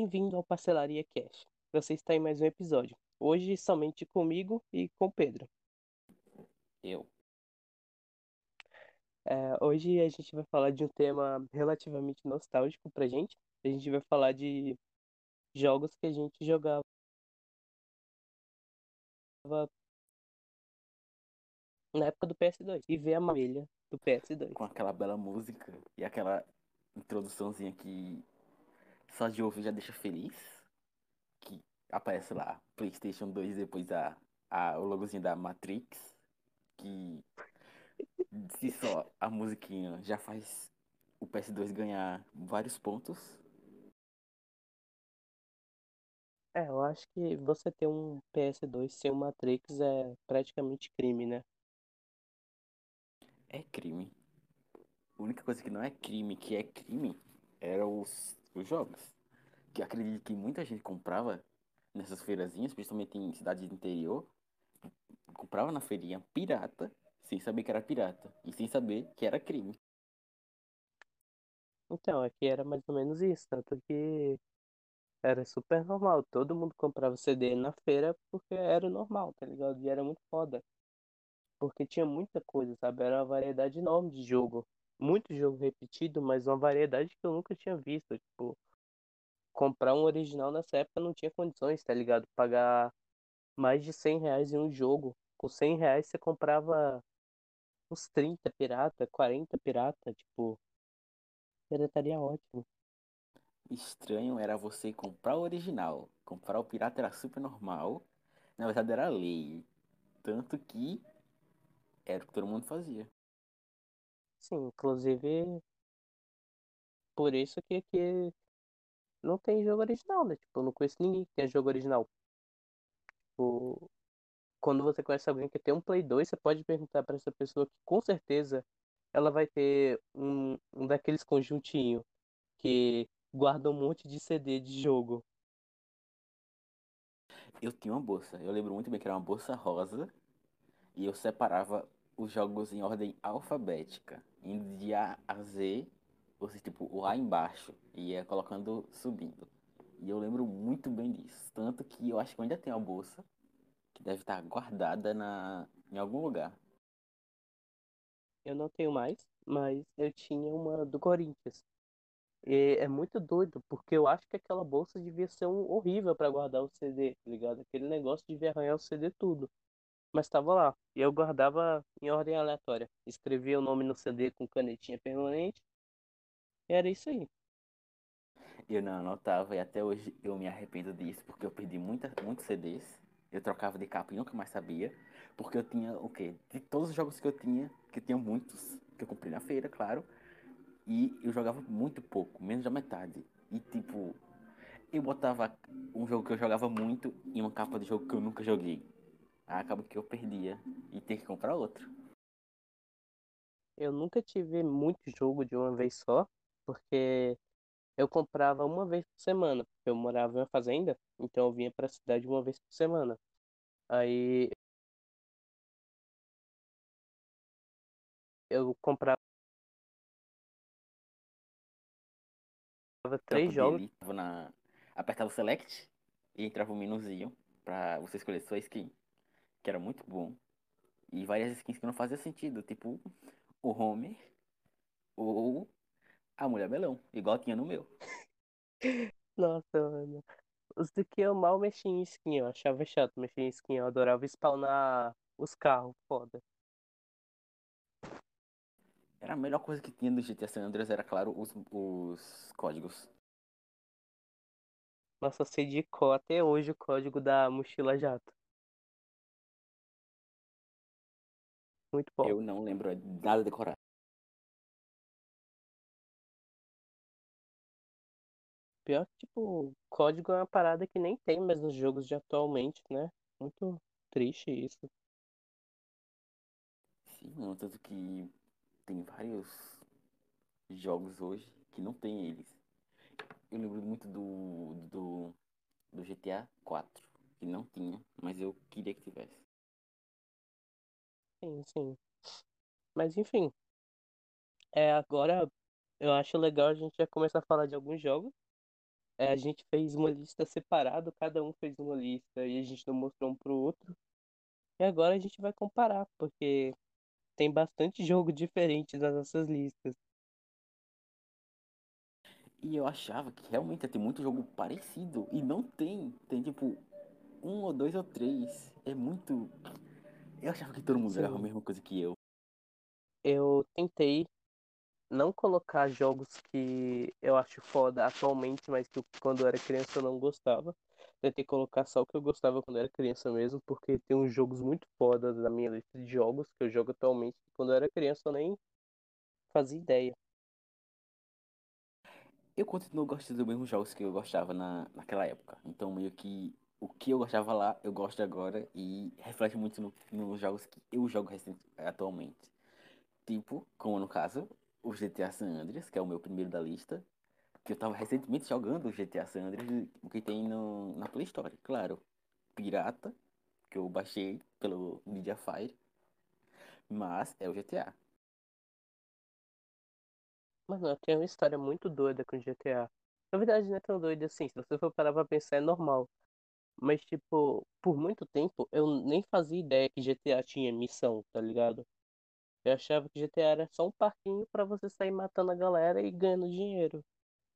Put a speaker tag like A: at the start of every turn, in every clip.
A: Bem-vindo ao Parcelaria Cash. Você está em mais um episódio. Hoje somente comigo e com o Pedro.
B: Eu.
A: É, hoje a gente vai falar de um tema relativamente nostálgico pra gente. A gente vai falar de jogos que a gente jogava na época do PS2 e ver a malha do PS2.
B: Com aquela bela música e aquela introduçãozinha que só de ouvir já deixa feliz. Que aparece lá, PlayStation 2 depois a, a, o logozinho da Matrix. Que se só a musiquinha já faz o PS2 ganhar vários pontos.
A: É, eu acho que você ter um PS2 sem o Matrix é praticamente crime, né?
B: É crime. A única coisa que não é crime, que é crime, eram os, os jogos. Que acredito que muita gente comprava nessas feirazinhas, principalmente em cidades do interior, comprava na feirinha pirata, sem saber que era pirata. E sem saber que era crime.
A: Então, aqui era mais ou menos isso, tanto que era super normal. Todo mundo comprava CD na feira porque era normal, tá ligado? E era muito foda. Porque tinha muita coisa, sabe? Era uma variedade enorme de jogo. Muito jogo repetido, mas uma variedade que eu nunca tinha visto. Tipo, comprar um original nessa época não tinha condições, tá ligado? Pagar mais de 100 reais em um jogo. Com 100 reais você comprava uns 30 pirata, 40 pirata, tipo, pirataria ótimo.
B: Estranho era você comprar o original. Comprar o pirata era super normal. Na verdade era lei. Tanto que era o que todo mundo fazia.
A: Sim, inclusive por isso que aqui não tem jogo original, né? Tipo, eu não conheço ninguém que tenha jogo original. Tipo, quando você conhece alguém que tem um Play 2, você pode perguntar pra essa pessoa que com certeza ela vai ter um, um daqueles conjuntinhos que guarda um monte de CD de jogo.
B: Eu tinha uma bolsa. Eu lembro muito bem que era uma bolsa rosa. E eu separava os jogos em ordem alfabética. Indo de A a Z. Seja, tipo, o A embaixo. E ia colocando, subindo. E eu lembro muito bem disso. Tanto que eu acho que eu ainda tenho a bolsa. Que deve estar guardada na, em algum lugar.
A: Eu não tenho mais, mas eu tinha uma do Corinthians. E é muito doido, porque eu acho que aquela bolsa devia ser um horrível pra guardar o CD, tá ligado? Aquele negócio devia arranhar o CD tudo. Mas tava lá. E eu guardava em ordem aleatória. Escrevia o nome no CD com canetinha permanente. E era isso aí.
B: Eu não anotava e até hoje eu me arrependo disso, porque eu perdi muita, muitos CDs. Eu trocava de capa e nunca mais sabia. Porque eu tinha o quê? De todos os jogos que eu tinha, que eu tinha muitos, que eu comprei na feira, claro. E eu jogava muito pouco, menos da metade. E tipo, eu botava um jogo que eu jogava muito em uma capa de jogo que eu nunca joguei. Acaba que eu perdia e tinha que comprar outro.
A: Eu nunca tive muito jogo de uma vez só, porque eu comprava uma vez por semana. Eu morava em uma fazenda, então eu vinha pra cidade uma vez por semana. Aí eu comprava três jogos.
B: dele, na... apertava o select e entrava o menuzinho pra você escolher sua skin. Que era muito bom. E várias skins que não faziam sentido, tipo o Homer ou a Mulher Melão, igual tinha no meu.
A: Nossa, mano. Os do que eu mal mexi em skin, eu achava chato mexer em skin. Eu adorava spawnar os carros, foda.
B: Era a melhor coisa que tinha do GTA San Andreas, era claro, os, os códigos.
A: Nossa, eu sei de cor até hoje o código da mochila jato. Muito bom.
B: Eu não lembro nada decorado.
A: Pior que, tipo, código é uma parada que nem tem mais nos jogos de atualmente, né? Muito triste isso.
B: Sim, não, tanto que tem vários jogos hoje que não tem eles. Eu lembro muito do, do, do GTA 4, que não tinha, mas eu queria que tivesse.
A: Sim, sim. Mas enfim, é, agora eu acho legal a gente já começar a falar de alguns jogos. é, a gente fez uma lista separada, cada um fez uma lista e a gente não mostrou um pro outro. E agora a gente vai comparar, porque tem bastante jogo diferente nas nossas listas.
B: E eu achava que realmente ia ter muito jogo parecido. E não tem. Tem tipo um ou dois ou três. É muito. Eu achava que todo mundo jogava a mesma coisa que eu.
A: Eu tentei não colocar jogos que eu acho foda atualmente, mas que eu, quando eu era criança eu não gostava. Tentei colocar só o que eu gostava quando eu era criança mesmo, porque tem uns jogos muito foda na minha lista de jogos que eu jogo atualmente, que quando eu era criança eu nem fazia ideia.
B: Eu continuo gostando dos mesmos jogos que eu gostava na, naquela época. Então, meio que o que eu gostava lá, eu gosto agora e reflete muito no- nos jogos que eu jogo recent, atualmente. Tipo, como no caso, o GTA San Andreas, que é o meu primeiro da lista, que eu tava recentemente jogando o GTA San Andreas, o que tem no, na Play Store, claro. Pirata, que eu baixei pelo Mediafire, mas é o GTA.
A: Mano, eu tenho uma história muito doida com GTA. Na verdade, não é tão doida assim, se você for parar pra pensar, é normal. Mas, tipo, por muito tempo eu nem fazia ideia que GTA tinha missão, tá ligado? Eu achava que GTA era só um parquinho pra você sair matando a galera e ganhando dinheiro.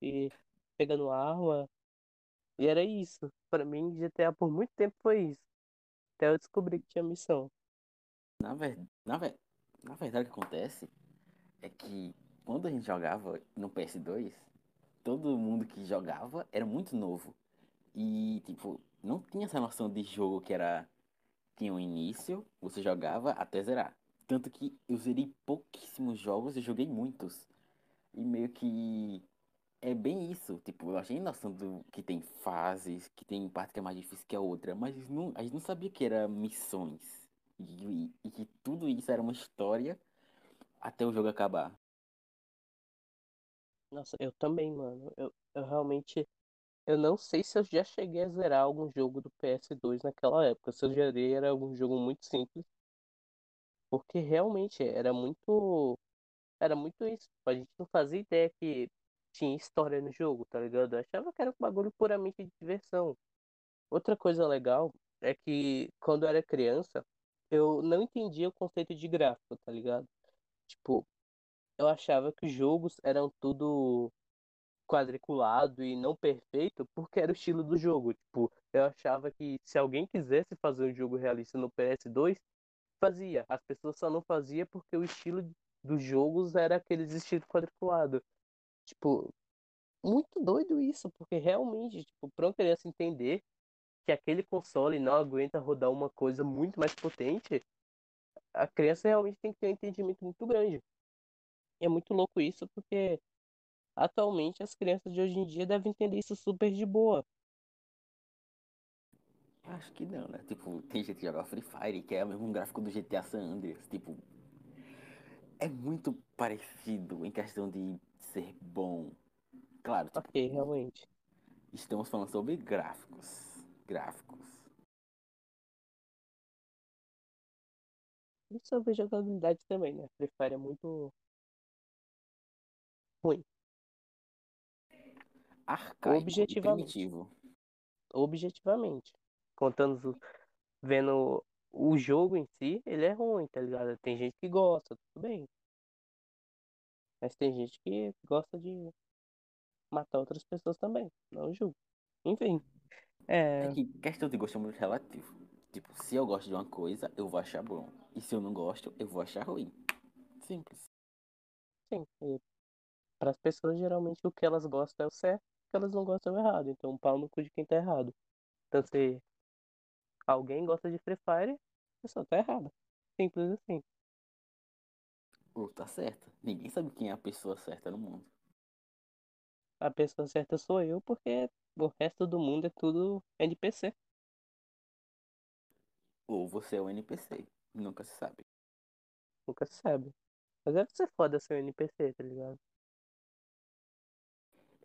A: E pegando arma. E era isso. Pra mim, GTA por muito tempo foi isso. Até eu descobri que tinha missão.
B: Na, ver, na, ver, na verdade, o que acontece é que quando a gente jogava no PS2, todo mundo que jogava era muito novo. E, tipo, não tinha essa noção de jogo que era. Tinha um início, você jogava até zerar. Tanto que eu zerei pouquíssimos jogos e joguei muitos. E meio que é bem isso. Tipo, eu achei noção do que tem fases, que tem parte que é mais difícil que a outra, mas não, a gente não sabia que era missões. E, e- e que tudo isso era uma história até o jogo acabar.
A: Nossa, eu também, mano. Eu, eu realmente. Eu não sei se eu já cheguei a zerar algum jogo do PS2 naquela época. Se eu zerei, era algum jogo muito simples. Porque realmente era muito. Era muito isso. A gente não fazia ideia que tinha história no jogo, tá ligado? Eu achava que era um bagulho puramente de diversão. Outra coisa legal é que quando eu era criança, eu não entendia o conceito de gráfico, tá ligado? Tipo, eu achava que os jogos eram tudo quadriculado e não perfeito porque era o estilo do jogo. Tipo, eu achava que se alguém quisesse fazer um jogo realista no PS2, fazia. As pessoas só não faziam porque o estilo dos jogos era aqueles estilos quadriculados. Tipo, muito doido isso, porque realmente, tipo, pra uma criança entender que aquele console não aguenta rodar uma coisa muito mais potente, a criança realmente tem que ter um entendimento muito grande. E é muito louco isso, porque atualmente as crianças de hoje em dia devem entender isso super de boa.
B: Acho que não, né? Tipo, tem gente que joga Free Fire, que é o mesmo gráfico do GTA San Andreas. Tipo, é muito parecido em questão de ser bom. Claro, tipo,
A: Ok, realmente.
B: estamos falando sobre gráficos. Gráficos.
A: E sobre jogabilidade também, né? Free Fire é muito ruim.
B: Arcaico
A: Objetivamente.
B: primitivo.
A: Objetivamente. Contando, vendo o jogo em si, ele é ruim, tá ligado? Tem gente que gosta, tudo bem. Mas tem gente que gosta de matar outras pessoas também. Não julgo. Enfim.
B: É
A: É,
B: que questão de gosto é muito relativo. Tipo, se eu gosto de uma coisa, eu vou achar bom. E se eu não gosto, eu vou achar ruim. Simples.
A: sim. Para as pessoas, geralmente, o que elas gostam é o certo, que elas não gostam errado. Então, pau no cu de quem tá errado. Então, se alguém gosta de Free Fire, a pessoa tá errada. Simples assim.
B: Ou tá certa. Ninguém sabe quem é a pessoa certa no mundo.
A: A pessoa certa sou eu, porque o resto do mundo é tudo NPC.
B: Ou você é um NPC. Nunca se sabe.
A: Nunca se sabe. Mas deve ser foda ser um NPC, tá ligado?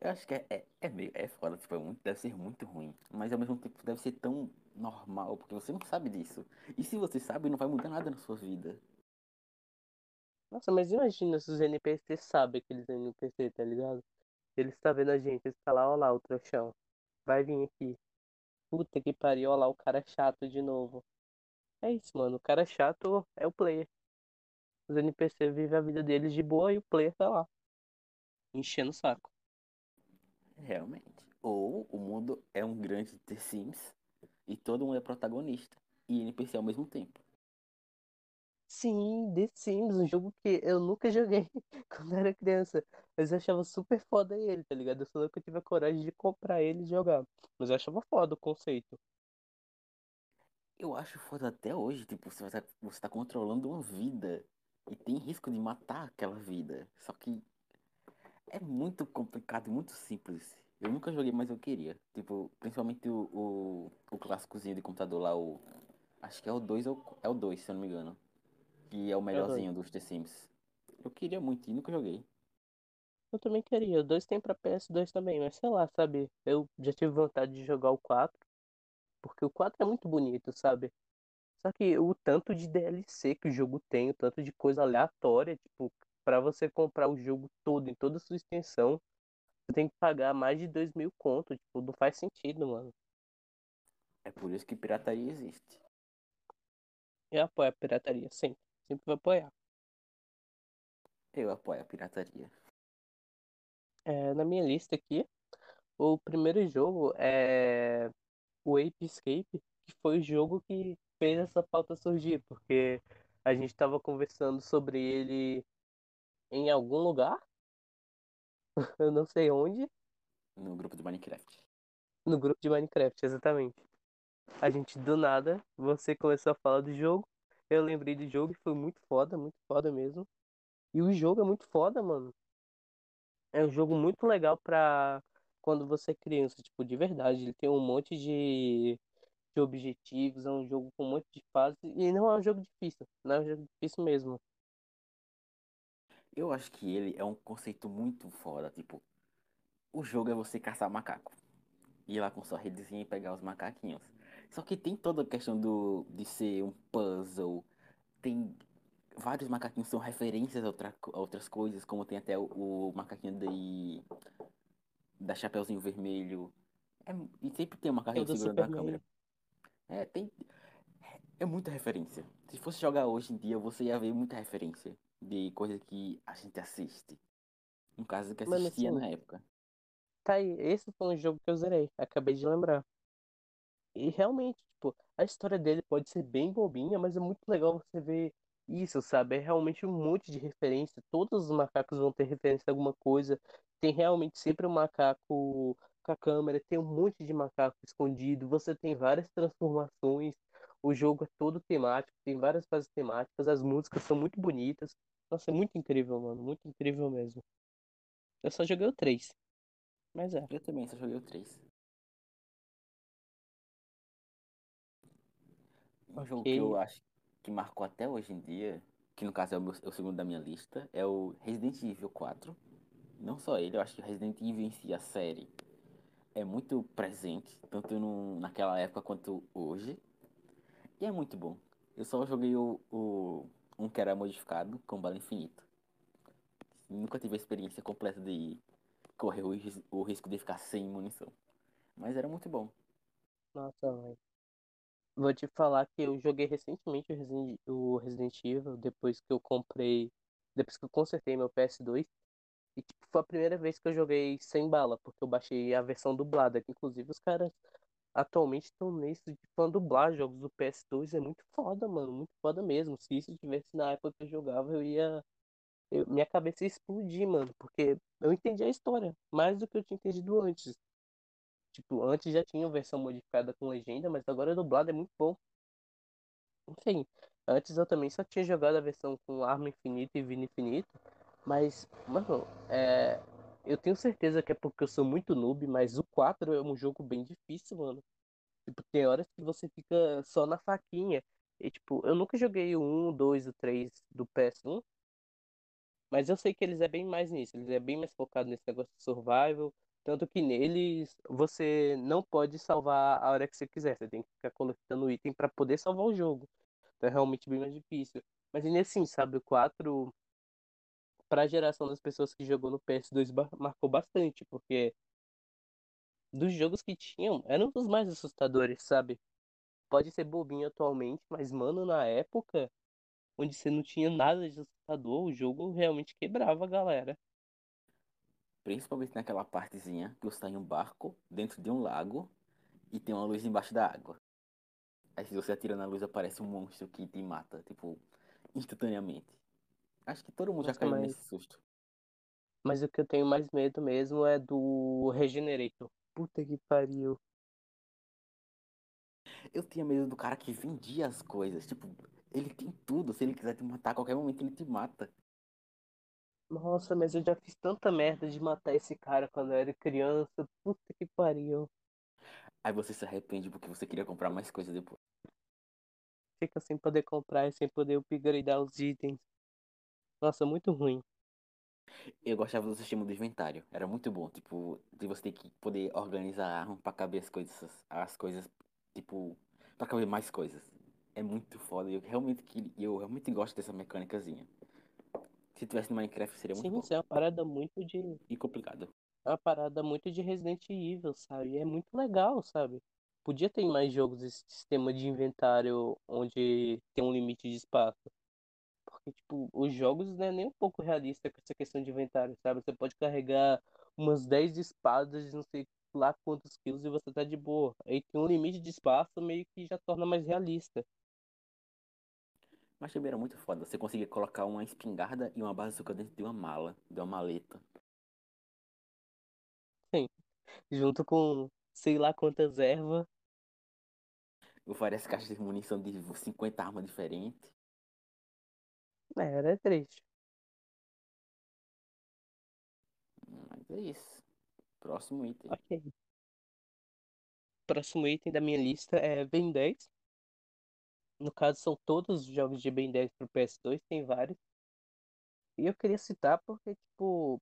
B: Eu acho que é, é, é meio. É foda, tipo, é muito, deve ser muito ruim. Mas ao mesmo tempo deve ser tão normal, porque você não sabe disso. E se você sabe, não vai mudar nada na sua vida.
A: Nossa, mas imagina se os NPCs sabem que eles são NPC, tá ligado? Eles tá vendo a gente, eles tá lá, ó lá, o trouxão. vai vir aqui. Puta que pariu, olha lá o cara chato de novo. É isso, mano. O cara chato é o player. Os NPC vivem a vida deles de boa e o player tá lá. Enchendo o saco.
B: Realmente. Ou o mundo é um grande The Sims e todo mundo é protagonista e NPC ao mesmo tempo.
A: Sim, The Sims, um jogo que eu nunca joguei quando era criança. Mas eu achava super foda ele, tá ligado? Eu só nunca tive a coragem de comprar ele e jogar. Mas eu achava foda o conceito.
B: Eu acho foda até hoje, tipo, você, vai tá, você tá controlando uma vida e tem risco de matar aquela vida. Só que é muito complicado e muito simples. Eu nunca joguei, mas eu queria. Tipo, principalmente o, o, o clássicozinho de computador lá, o. Acho que é o 2 ou é o 2, se eu não me engano. Que é o melhorzinho dos The Sims. Eu queria muito e nunca joguei.
A: Eu também queria. O 2 tem pra PS2 também, mas sei lá, sabe? Eu já tive vontade de jogar o 4. Porque o 4 é muito bonito, sabe? Só que o tanto de DLC que o jogo tem, o tanto de coisa aleatória, tipo, pra você comprar o jogo todo, em toda a sua extensão, você tem que pagar mais de 2 mil conto. Tipo, não faz sentido, mano.
B: É por isso que pirataria existe.
A: Eu apoio a pirataria, sempre. Sempre vou apoiar.
B: Eu apoio a pirataria.
A: É, na minha lista aqui, o primeiro jogo é o Ape Escape, que foi o jogo que fez essa pauta surgir, porque a gente estava conversando sobre ele em algum lugar, eu não sei onde,
B: No grupo de Minecraft.
A: no grupo de Minecraft, exatamente. A gente do nada, você começou a falar do jogo, eu lembrei do jogo e foi muito foda, muito foda mesmo. E o jogo é muito foda, mano. É um jogo muito legal pra quando você é criança, tipo, de verdade. Ele tem um monte de, de objetivos, é um jogo com um monte de fases e não é um jogo difícil, não é um jogo difícil mesmo.
B: Eu acho que ele é um conceito muito foda. Tipo, o jogo é você caçar macaco. Ir lá com sua redezinha e pegar os macaquinhos. Só que tem toda a questão do, de ser um puzzle. Tem vários macaquinhos que são referências a, outra, a outras coisas, como tem até o, o macaquinho de, da Chapeuzinho Vermelho. É, e sempre tem um macaquinho
A: do
B: segurando a
A: Superman.
B: câmera. É, tem. É muita referência. Se fosse jogar hoje em dia, você ia ver muita referência de coisa que a gente assiste. No caso, que
A: Mano,
B: assistia
A: assim,
B: na época.
A: Tá aí, esse foi um jogo que eu zerei, acabei de lembrar. E realmente, tipo, a história dele pode ser bem bobinha, mas é muito legal você ver isso, sabe? É realmente um monte de referência. Todos os macacos vão ter referência a alguma coisa. Tem realmente sempre um macaco com a câmera, tem um monte de macaco escondido. Você tem várias transformações. O jogo é todo temático, tem várias fases temáticas. As músicas são muito bonitas. Nossa, é muito incrível, mano. Muito incrível mesmo. Eu só joguei o 3, mas é.
B: Eu também só joguei o 3. Um jogo que eu acho que marcou até hoje em dia, que no caso é o, meu- é o segundo da minha lista, é o Resident Evil 4. Não só ele, eu acho que Resident Evil em si, a série, é muito presente, tanto no, naquela época quanto hoje. E é muito bom. Eu só joguei o, o um que era modificado com bala infinita. Nunca tive a experiência completa de correr o, ris- o risco de ficar sem munição. Mas era muito bom.
A: Nossa, velho. Vou te falar que eu joguei recentemente o Resident, Evil, depois que eu comprei, depois que eu consertei meu PS2. E tipo, foi a primeira vez que eu joguei sem bala, porque eu baixei a versão dublada, que inclusive os caras atualmente estão nisso de fã dublar jogos do PS2, é muito foda, mano, muito foda mesmo. Se isso tivesse na época que eu jogava, eu ia, eu- minha cabeça ia explodir, mano, porque eu entendi a história, mais do que eu tinha entendido antes. Tipo, antes já tinha versão modificada com legenda, mas agora a dublada é muito bom. Enfim, antes eu também só tinha jogado a versão com arma infinita e vida infinita, mas, mano, é, eu tenho certeza que é porque eu sou muito noob, mas o 4 é um jogo bem difícil, mano. Tipo, tem horas que você fica só na faquinha. E, tipo, eu nunca joguei o 1, o 2, o 3 do PS1, mas eu sei que eles é bem mais nisso, eles é bem mais focado nesse negócio de survival, tanto que neles você não pode salvar a hora que você quiser, você tem que ficar coletando item pra poder salvar o jogo. Então é realmente bem mais difícil. Mas ainda assim, sabe, o 4, pra geração das pessoas que jogou no PS2, ba- marcou bastante, porque dos jogos que tinham, era um dos mais assustadores, sabe? Pode ser bobinho atualmente, mas, mano, na época, onde você não tinha nada de assustador, o jogo realmente quebrava a galera.
B: Principalmente naquela partezinha que você tá em um barco dentro de um lago e tem uma luz embaixo da água. Aí se você atira na luz aparece um monstro que te mata, tipo, instantaneamente. Acho que todo mundo já
A: Nossa,
B: caiu
A: mas,
B: nesse susto.
A: mas o que eu tenho mais medo mesmo é do Regenerator. Puta que pariu.
B: Eu tinha medo do cara que vendia as coisas. Tipo, ele tem tudo. Se ele quiser te matar a qualquer momento, ele te mata.
A: Nossa, mas eu já fiz tanta merda de matar esse cara quando eu era criança. Puta que pariu.
B: Aí você se arrepende porque você queria comprar mais coisa depois.
A: Fica sem poder comprar e sem poder upgradear os itens. Nossa, muito ruim.
B: Eu gostava do sistema do inventário. Era muito bom. Tipo, de você ter que poder organizar a arma pra caber as coisas. As coisas, tipo, pra caber mais coisas. É muito foda. Eu realmente, queria- eu realmente gosto dessa mecânicazinha. Se tivesse no Minecraft seria muito
A: Sim,
B: bom.
A: isso é uma parada muito de.
B: E complicado.
A: É uma parada muito de Resident Evil, sabe? E é muito legal, sabe? Podia ter mais jogos esse sistema de inventário onde tem um limite de espaço. Porque, tipo, os jogos não é nem um pouco realista com essa questão de inventário, sabe? Você pode carregar umas 10 espadas de não sei lá quantos quilos e você tá de boa. Aí tem um limite de espaço, meio que já torna mais realista.
B: Mas também era muito foda. Você conseguia colocar uma espingarda e uma bazuca dentro de uma mala, de uma maleta.
A: Sim. Junto com sei lá quantas ervas.
B: Várias caixas de munição de 50 armas diferentes.
A: É, era triste.
B: Mas é isso. Próximo item.
A: Ok. Próximo item da minha lista é Ben 10. No caso, são todos os jogos de Ben 10 pro PS2, tem vários. E eu queria citar porque, tipo,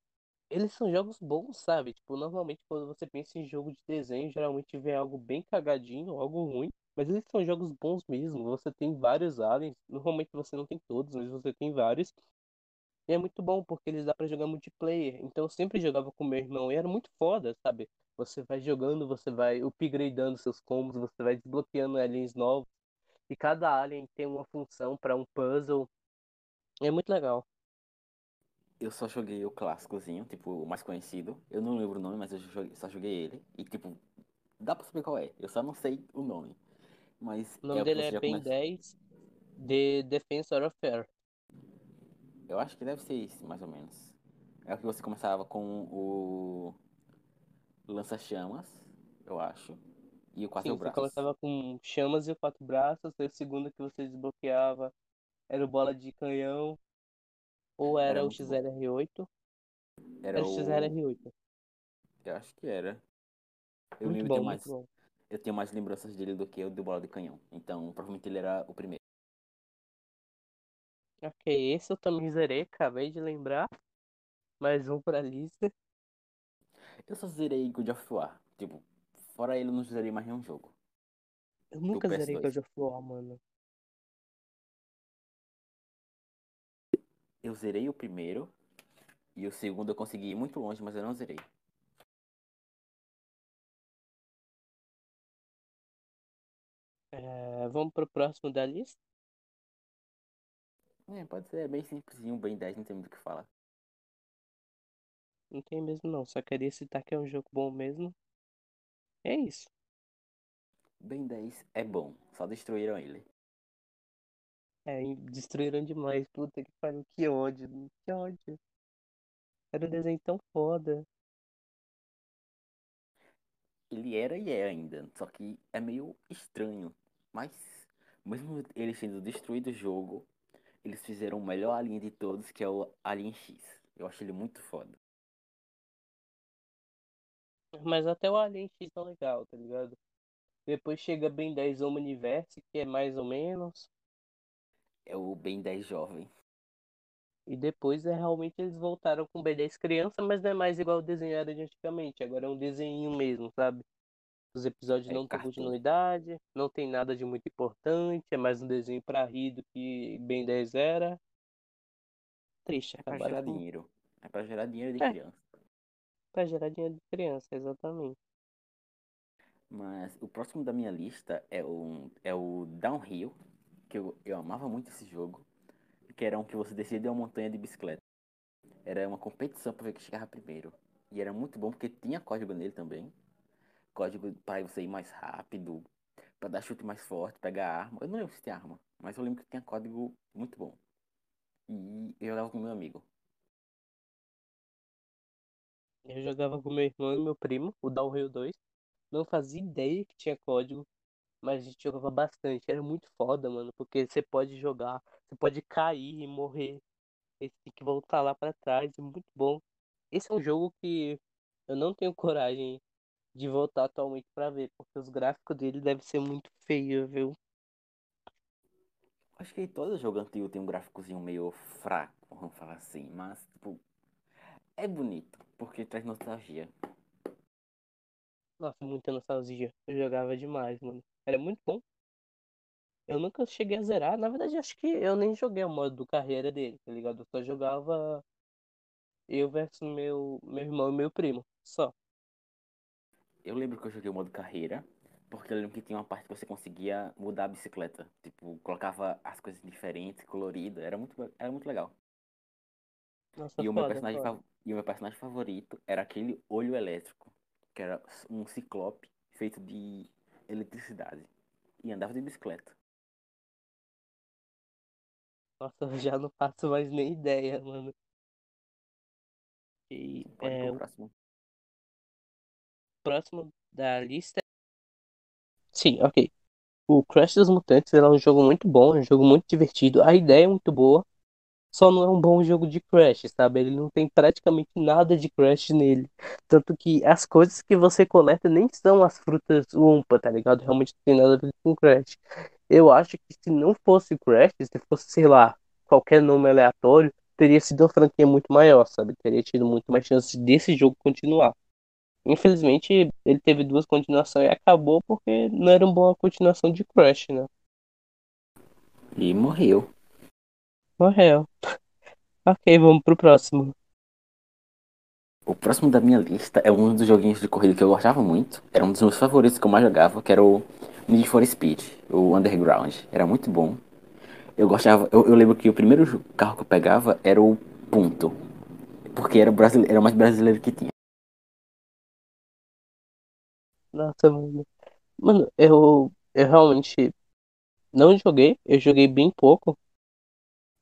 A: eles são jogos bons, sabe? Tipo, normalmente quando você pensa em jogo de desenho, geralmente vem algo bem cagadinho, algo ruim. Mas eles são jogos bons mesmo. Você tem vários aliens. Normalmente você não tem todos, mas você tem vários. E é muito bom porque eles dá pra jogar multiplayer. Então eu sempre jogava com meu irmão e era muito foda, sabe? Você vai jogando, você vai upgradeando seus combos, você vai desbloqueando aliens novos. E cada alien tem uma função pra um puzzle. É muito legal.
B: Eu só joguei o clássicozinho, tipo, o mais conhecido. Eu não lembro o nome, mas eu só joguei ele. E, tipo, dá pra saber qual é. Eu só não sei o nome. Mas
A: O
B: é
A: nome
B: o que
A: dele
B: você
A: é Ben
B: começa.
A: 10 The Defensor of Earth.
B: Eu acho que deve ser isso, mais ou menos. É o que você começava com o lança-chamas, eu acho. E o quatro
A: Sim, você
B: braços.
A: começava com chamas e quatro braços. E o segundo que você desbloqueava era o bola de canhão. Ou
B: Era
A: era o
B: muito bom.
A: XLR8.
B: Era
A: Era o
B: o.
A: XLR8.
B: Eu acho que era. Eu
A: Muito
B: lembro,
A: bom, muito
B: mais,
A: bom.
B: Eu tenho mais lembranças dele do que o do bola de canhão. Então, provavelmente ele era o primeiro.
A: Ok, esse eu também zerei, acabei de lembrar. Mais um pra lista.
B: Eu só zerei God of War. Tipo, fora ele, eu não zerei mais nenhum jogo.
A: Eu nunca zerei
B: PS2.
A: God of War, mano.
B: Eu zerei o primeiro. E o segundo eu consegui ir muito longe, mas eu não zerei.
A: É, vamos pro próximo da lista?
B: É, pode ser é bem simplesinho, bem 10, não tem muito o que falar.
A: Não tem mesmo não, só queria citar que é um jogo bom mesmo. É isso.
B: Bem 10 é bom, só destruíram ele.
A: É, destruíram demais. Puta que pariu, que ódio, que ódio. Era um desenho tão foda.
B: Ele era e é ainda, só que é meio estranho. Mas, mesmo ele sendo destruído o jogo, eles fizeram o melhor alien de todos, que é o Alien X. Eu acho ele muito foda.
A: Mas até o Alien X é legal, tá ligado? Depois chega Ben 10 Omniverse, que é mais ou menos.
B: É o Ben 10 jovem.
A: E depois é realmente eles voltaram com Ben 10 criança, mas não é mais igual o desenho era de antigamente. Agora é um desenho mesmo, sabe? Os episódios
B: É
A: não têm continuidade, não tem nada de muito importante, é mais um desenho pra rir do que Ben 10 era. Triste,
B: É pra gerar
A: com.
B: dinheiro. É pra gerar dinheiro de
A: É,
B: criança.
A: pra gerar dinheiro de criança, exatamente.
B: Mas o próximo da minha lista é o, é o Downhill, que eu, eu amava muito esse jogo, que era um que você descia de uma montanha de bicicleta. Era uma competição para ver quem chegava primeiro. E era muito bom porque tinha código nele também. Código para você ir mais rápido, para dar chute mais forte, pegar arma. Eu não lembro se tinha arma, mas eu lembro que tinha código muito bom. E eu jogava com meu amigo.
A: Eu jogava com meu irmão e meu primo, o Downhill 2. Não fazia ideia que tinha código, mas a gente jogava bastante. Era muito foda, mano, porque você pode jogar, você pode cair e morrer. Você tem que voltar lá pra trás, é muito bom. Esse é um jogo que eu não tenho coragem de voltar atualmente pra ver, porque os gráficos dele devem ser muito feios, viu?
B: Acho que todo jogo antigo tem um gráficozinho meio fraco, vamos falar assim, mas tipo, é bonito, porque traz nostalgia.
A: Nossa, muita nostalgia. Eu jogava demais, mano. Era muito bom. Eu nunca cheguei a zerar. Na verdade, acho que eu nem joguei o modo carreira dele, tá ligado? Eu só jogava eu versus meu, meu irmão e meu primo. Só.
B: Eu lembro que eu joguei o modo carreira, porque eu lembro que tinha uma parte que você conseguia mudar a bicicleta. Tipo, colocava as coisas diferentes, coloridas. Era muito, era muito legal.
A: Nossa,
B: E o meu
A: foda,
B: personagem,
A: foda.
B: e o meu personagem favorito era aquele olho elétrico, que era um ciclope feito de eletricidade. E andava de bicicleta.
A: Nossa, eu já não faço mais nem ideia, mano. E
B: Pode ir
A: é, o
B: próximo.
A: Próximo da lista. Sim, ok. O Crash dos Mutantes era um jogo muito bom, um jogo muito divertido. A ideia é muito boa. Só não é um bom jogo de Crash, sabe? Ele não tem praticamente nada de Crash nele. Tanto que as coisas que você coleta nem são as frutas Umpa, tá ligado? Realmente não tem nada a ver com Crash. Eu acho que se não fosse Crash, se fosse, sei lá, qualquer nome aleatório, teria sido uma franquia muito maior, sabe? Teria tido muito mais chances desse jogo continuar. Infelizmente, ele teve duas continuações e acabou porque não era uma boa continuação de Crash, né?
B: E morreu.
A: Morreu. Ok, vamos pro próximo.
B: O próximo da minha lista é um dos joguinhos de corrida que eu gostava muito. Era um dos meus favoritos que eu mais jogava, que era o Need for Speed, o Underground. Era muito bom. Eu gostava, eu, eu lembro que o primeiro carro que eu pegava era o Punto. Porque era, brasileiro, era o mais brasileiro que tinha.
A: Nossa, mano. Mano, eu, eu realmente não joguei, eu joguei bem pouco,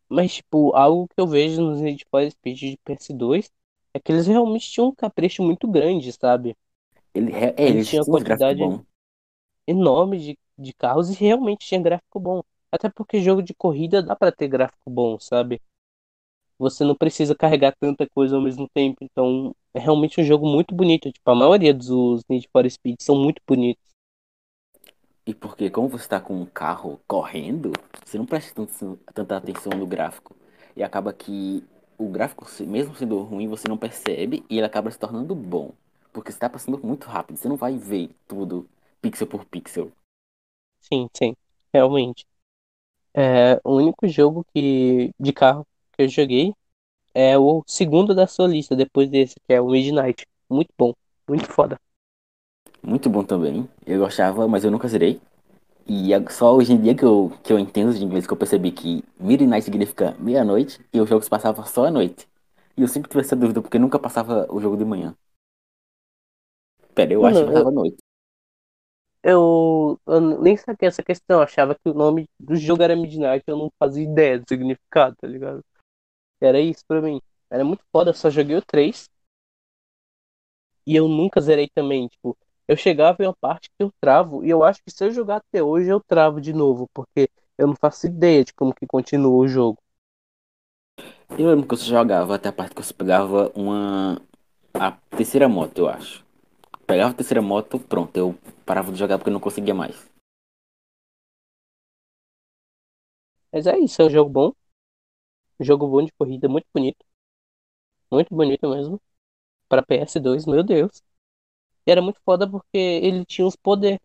A: mas, tipo, algo que eu vejo nos Need for Speed de PS2 é que eles realmente tinham um capricho muito grande, sabe?
B: Ele, é,
A: Eles
B: eles
A: tinham
B: gráficos
A: quantidade enorme de, de carros e realmente tinha gráfico bom. Até porque jogo de corrida dá pra ter gráfico bom, sabe? Você não precisa carregar tanta coisa ao mesmo tempo, então é realmente um jogo muito bonito. Tipo, a maioria dos Need for Speed são muito bonitos.
B: E porque como você tá com um carro correndo, você não presta tanto- tanta atenção no gráfico. E acaba que o gráfico, mesmo sendo ruim, você não percebe e ele acaba se tornando bom. Porque você tá passando muito rápido, você não vai ver tudo pixel por pixel.
A: Sim, sim, realmente. É, o único jogo que, de carro que eu joguei é o segundo da sua lista, depois desse, que é o Midnight. Muito bom, muito foda.
B: Muito bom também. Eu gostava, mas eu nunca zerei. E só hoje em dia que eu, que eu entendo de inglês que eu percebi que midnight significa meia-noite e o jogo se passava só à noite. E eu sempre tive essa dúvida porque nunca passava o jogo de manhã. Pera, eu acho que passava à noite.
A: eu, eu nem sabia essa questão, eu achava que o nome do jogo era Midnight, eu não fazia ideia do significado, tá ligado? Era isso pra mim. Era muito foda, eu só joguei o 3 e eu nunca zerei também, tipo, eu chegava em uma parte que eu travo, e eu acho que se eu jogar até hoje eu travo de novo, porque eu não faço ideia de como que continua o jogo.
B: Eu lembro que eu jogava até a parte que eu pegava uma. A terceira moto, eu acho. Pegava a terceira moto, pronto, eu parava de jogar porque eu não conseguia mais.
A: Mas é isso, é um jogo bom, jogo bom de corrida, muito bonito, muito bonito mesmo, pra PS2, meu Deus. E era muito foda porque ele tinha os poderes.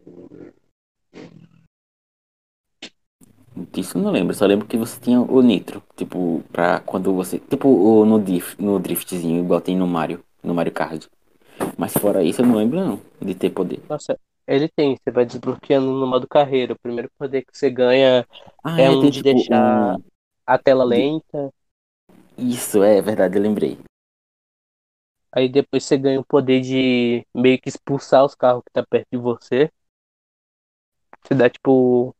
B: Disso eu não lembro, só lembro que você tinha o nitro, tipo, pra quando você. Tipo no, drift, no driftzinho, igual tem no Mario, no Mario Kart. Mas fora isso eu não lembro não, de ter poder.
A: Nossa, Ele tem, você vai desbloqueando no modo carreira. O primeiro poder que você ganha
B: Ah,
A: é
B: é,
A: um
B: tem
A: de
B: tipo
A: deixar
B: um.
A: A tela lenta.
B: Isso, é verdade, eu lembrei.
A: Aí depois você ganha o poder de meio que expulsar os carros que tá perto de você. Você dá tipo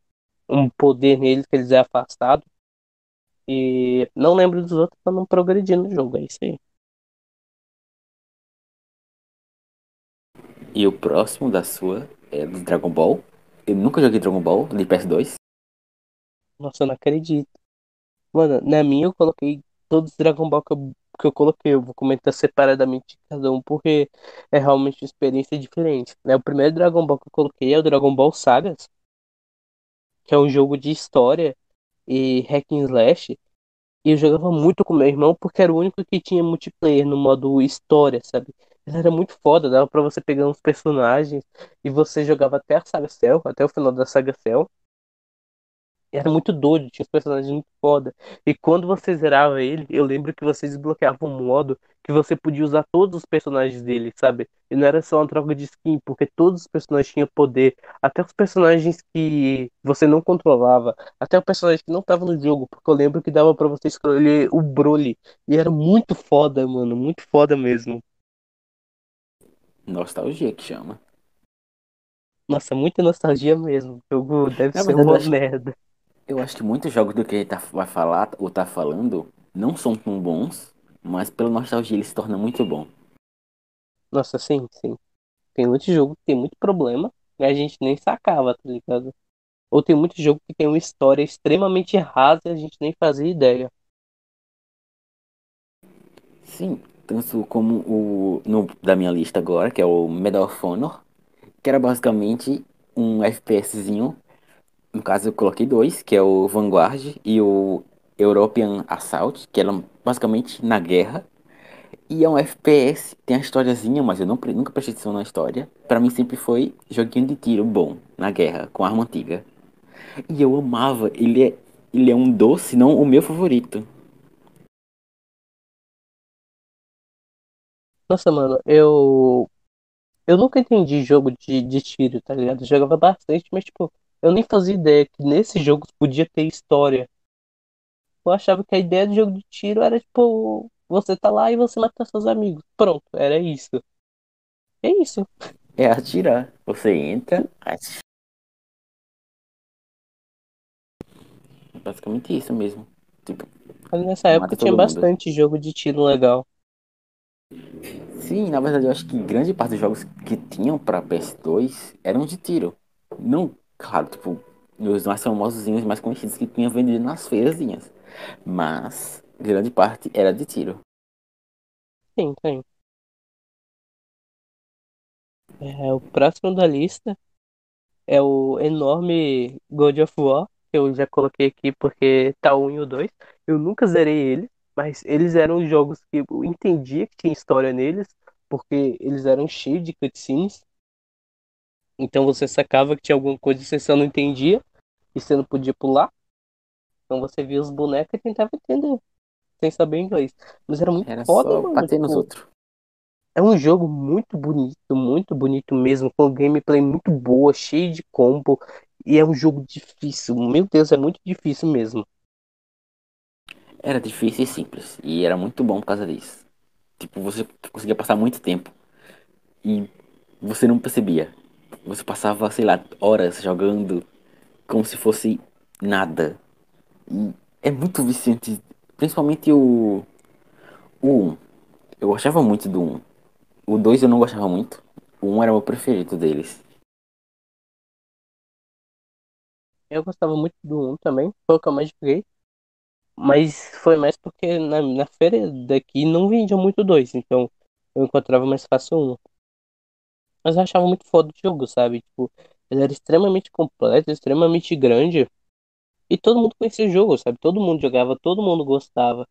A: um poder neles que eles é afastado. E não lembro dos outros pra não progredir no jogo. É isso aí.
B: E o próximo da sua é do Dragon Ball. Eu nunca joguei Dragon Ball de PS2.
A: Nossa, eu não acredito. Mano, na minha eu coloquei todos os Dragon Ball que eu, que eu coloquei. Eu vou comentar separadamente cada um porque é realmente uma experiência diferente. Né? O primeiro Dragon Ball que eu coloquei é o Dragon Ball Sagas, que é um jogo de história e hack and slash. E eu jogava muito com meu irmão porque era o único que tinha multiplayer no modo história, sabe? Ele era muito foda, dava pra você pegar uns personagens e você jogava até a Saga Cell, até o final da Saga Cell. Era muito doido, tinha os personagens muito foda. E quando você zerava ele, eu lembro que você desbloqueava um modo que você podia usar todos os personagens dele, sabe? E não era só uma troca de skin, porque todos os personagens tinham poder. Até os personagens que você não controlava. Até o personagem que não tava no jogo, porque eu lembro que dava pra você escolher o Broly. E era muito foda, mano, muito foda mesmo.
B: Nostalgia que chama.
A: Nossa, muita nostalgia mesmo. O jogo deve ser
B: verdade,
A: uma merda.
B: Eu acho que muitos jogos do que a gente tá, vai falar ou tá falando não são tão bons, mas pela nostalgia ele se torna muito bom.
A: Nossa, sim, sim. Tem muito jogo que tem muito problema e a gente nem sacava, tá ligado? Ou tem muito jogo que tem uma história extremamente rasa e a gente nem fazia ideia.
B: Sim, tanto como o no, da minha lista agora, que é o Medal of Honor, que era basicamente um FPSzinho. No caso, eu coloquei dois, que é o Vanguard e o European Assault, que eram basicamente na guerra. E é um FPS, tem a historiazinha, mas eu não, nunca prestei atenção na história. Pra mim sempre foi joguinho de tiro bom, na guerra, com arma antiga. E eu amava, ele é, ele é um doce, não o meu favorito.
A: Nossa, mano, eu. Eu nunca entendi jogo de, de tiro, tá ligado? Eu jogava bastante, mas, tipo, eu nem fazia ideia que nesse jogo podia ter história. Eu achava que a ideia do jogo de tiro era, tipo, você tá lá e você mata seus amigos. Pronto, era isso. É isso.
B: É atirar. Você entra, atira. basicamente isso mesmo. Tipo,
A: Mas nessa época tinha
B: mundo.
A: bastante jogo de tiro legal.
B: Sim, na verdade eu acho que grande parte dos jogos que tinham pra PS2 eram de tiro. Não, claro, tipo, os mais famosos, os mais conhecidos que tinham vendido nas feirazinhas. Mas grande parte era de tiro.
A: Sim, tem. É, o próximo da lista é o enorme God of War, que eu já coloquei aqui porque tá o 1 e o 2. Eu nunca zerei ele, mas eles eram jogos que eu entendia que tinha história neles, porque eles eram cheios de cutscenes. Então você sacava que tinha alguma coisa que você só não entendia e você não podia pular. Então você via os bonecos e tentava entender, sem saber inglês. Mas era muito
B: Era
A: foda,
B: só
A: mano.
B: bater nos
A: Tipo,
B: outros.
A: É um jogo muito bonito, muito bonito mesmo, com gameplay muito boa, cheio de combo. E é um jogo difícil. Meu Deus, é muito difícil mesmo.
B: Era difícil e simples. E era muito bom por causa disso. Tipo, você conseguia passar muito tempo e você não percebia. Você passava, sei lá, horas jogando como se fosse nada. E é muito viciante. Principalmente o, o 1. Eu gostava muito do 1. O 2 eu não gostava muito. O 1 era o meu preferido deles.
A: Eu gostava muito do 1 também, foi o que eu mais joguei. Mas foi mais porque na, na feira daqui não vendia muito dois, então eu encontrava mais fácil um. Mas eu achava muito foda o jogo, sabe? Tipo, ele era extremamente completo, extremamente grande. E todo mundo conhecia o jogo, sabe? Todo mundo jogava, todo mundo gostava.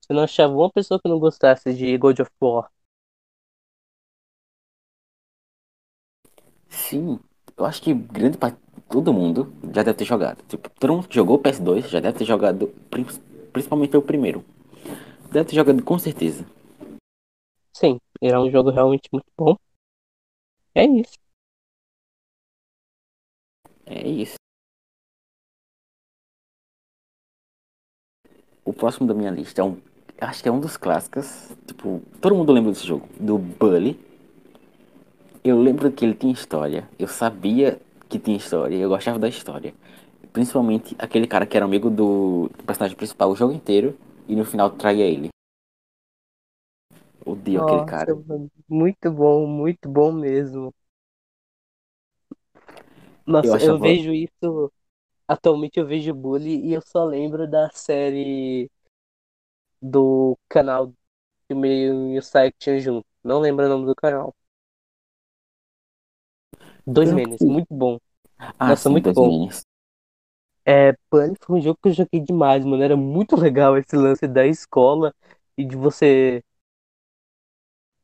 A: Você não achava uma pessoa que não gostasse de God of War.
B: Sim, eu acho que grande parte, todo mundo já deve ter jogado. Tipo, todo mundo que jogou o PS2 já deve ter jogado, prin- principalmente o primeiro. Deve ter jogado com certeza.
A: Sim, era um jogo realmente muito bom. É isso.
B: É isso. O próximo da minha lista é um. Acho que é um dos clássicos. Tipo, todo mundo lembra desse jogo. Do Bully. Eu lembro que ele tinha história. Eu sabia que tinha história. Eu gostava da história. Principalmente aquele cara que era amigo do, personagem principal o jogo inteiro. E no final traía ele. Odeio aquele
A: Nossa,
B: cara.
A: mano, muito bom, muito bom mesmo.
B: Eu
A: Nossa, eu
B: achava.
A: vejo isso. Atualmente eu vejo Bully e eu só lembro da série do canal que meio e o Sai tinha junto. Não lembro o nome do canal. Dois
B: Eu
A: meses,
B: fui.
A: muito bom.
B: Ah,
A: Nossa,
B: sim,
A: muito bom.
B: meses.
A: É, Bully foi um jogo que eu joguei demais, mano. Era muito legal esse lance da escola e de você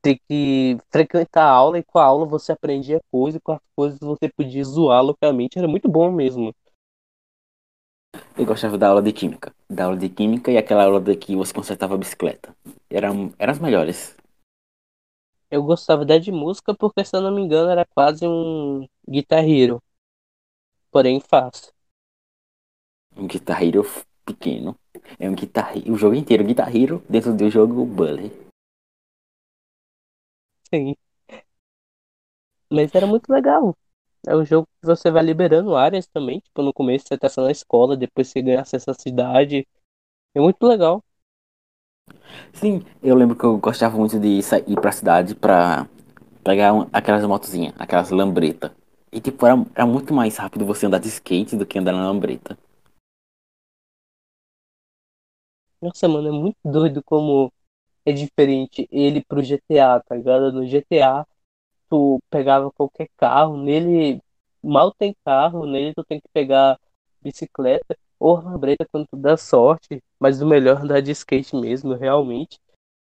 A: ter que frequentar a aula e com a aula você aprendia coisa e com as coisas você podia zoar loucamente. Era muito bom mesmo.
B: Eu gostava da aula de química. Da aula de química e aquela aula de que você consertava a bicicleta. Eram, eram as melhores.
A: Eu gostava da de música porque, se eu não me engano, era quase um Guitar Hero, porém fácil.
B: Um Guitar Hero pequeno. É um Guitar Hero, o jogo inteiro Guitar Hero dentro do jogo Bully.
A: Mas era muito legal. É um jogo que você vai liberando áreas também. Tipo, no começo você tá só na escola, depois você ganha acesso à cidade. É muito legal.
B: Sim, eu lembro que eu gostava muito de sair ir pra cidade pra pegar um- aquelas motozinhas, aquelas lambreta. E tipo, era, era muito mais rápido você andar de skate do que andar na lambreta.
A: Nossa, mano, é muito doido como é diferente ele pro GTA, tá ligado? No GTA, tu pegava qualquer carro, nele mal tem carro, nele tu tem que pegar bicicleta ou lambreta quando tu dá sorte, mas o melhor é andar de skate mesmo, realmente.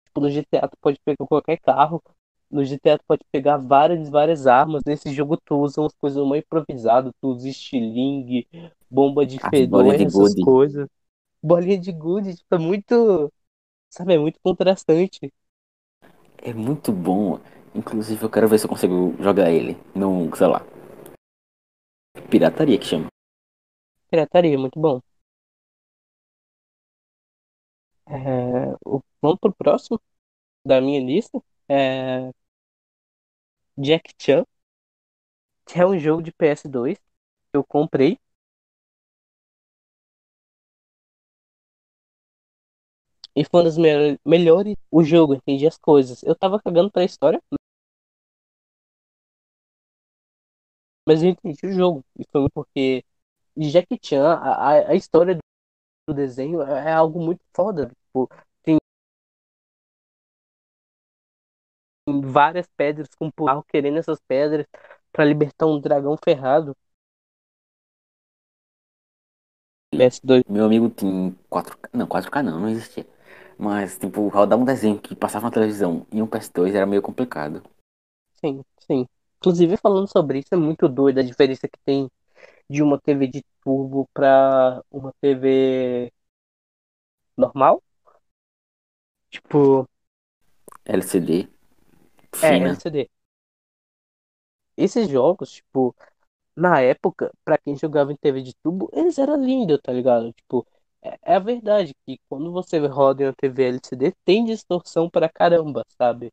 A: Tipo, no GTA tu pode pegar qualquer carro, no GTA tu pode pegar várias, várias armas, nesse jogo tu usa umas coisas mais improvisadas, tu usa estilingue, bomba de fedor, essas coisas. Bolinha de gude, tipo, é muito, sabe, é muito contrastante.
B: É muito bom. Inclusive, eu quero ver se eu consigo jogar ele num, sei lá, pirataria que chama.
A: Pirataria, muito bom. É, o- vamos pro próximo da minha lista. É Jack Chan, que é um jogo de PS2 que eu comprei. E foi uma das me- melhores. O jogo, entendi as coisas. Eu tava cagando pra história, mas eu entendi o jogo. E foi porque Jack Chan, a, a história do desenho é algo muito foda. Tipo, tem várias pedras com um carro querendo essas pedras pra libertar um dragão ferrado. PS2.
B: Meu amigo tinha 4K. Não, 4K não, não existia. Mas, tipo, rodar um desenho que passava na televisão em um PS2 era meio complicado.
A: Sim, sim. Inclusive, falando sobre isso, é muito doido a diferença que tem de uma TV de tubo pra uma TV normal. Tipo,
B: LCD,
A: é,
B: fina.
A: LCD. Esses jogos, tipo, na época, pra quem jogava em TV de tubo, eles eram lindos, tá ligado? Tipo, é, é a verdade que quando você roda em uma TV LCD, tem distorção pra caramba, sabe?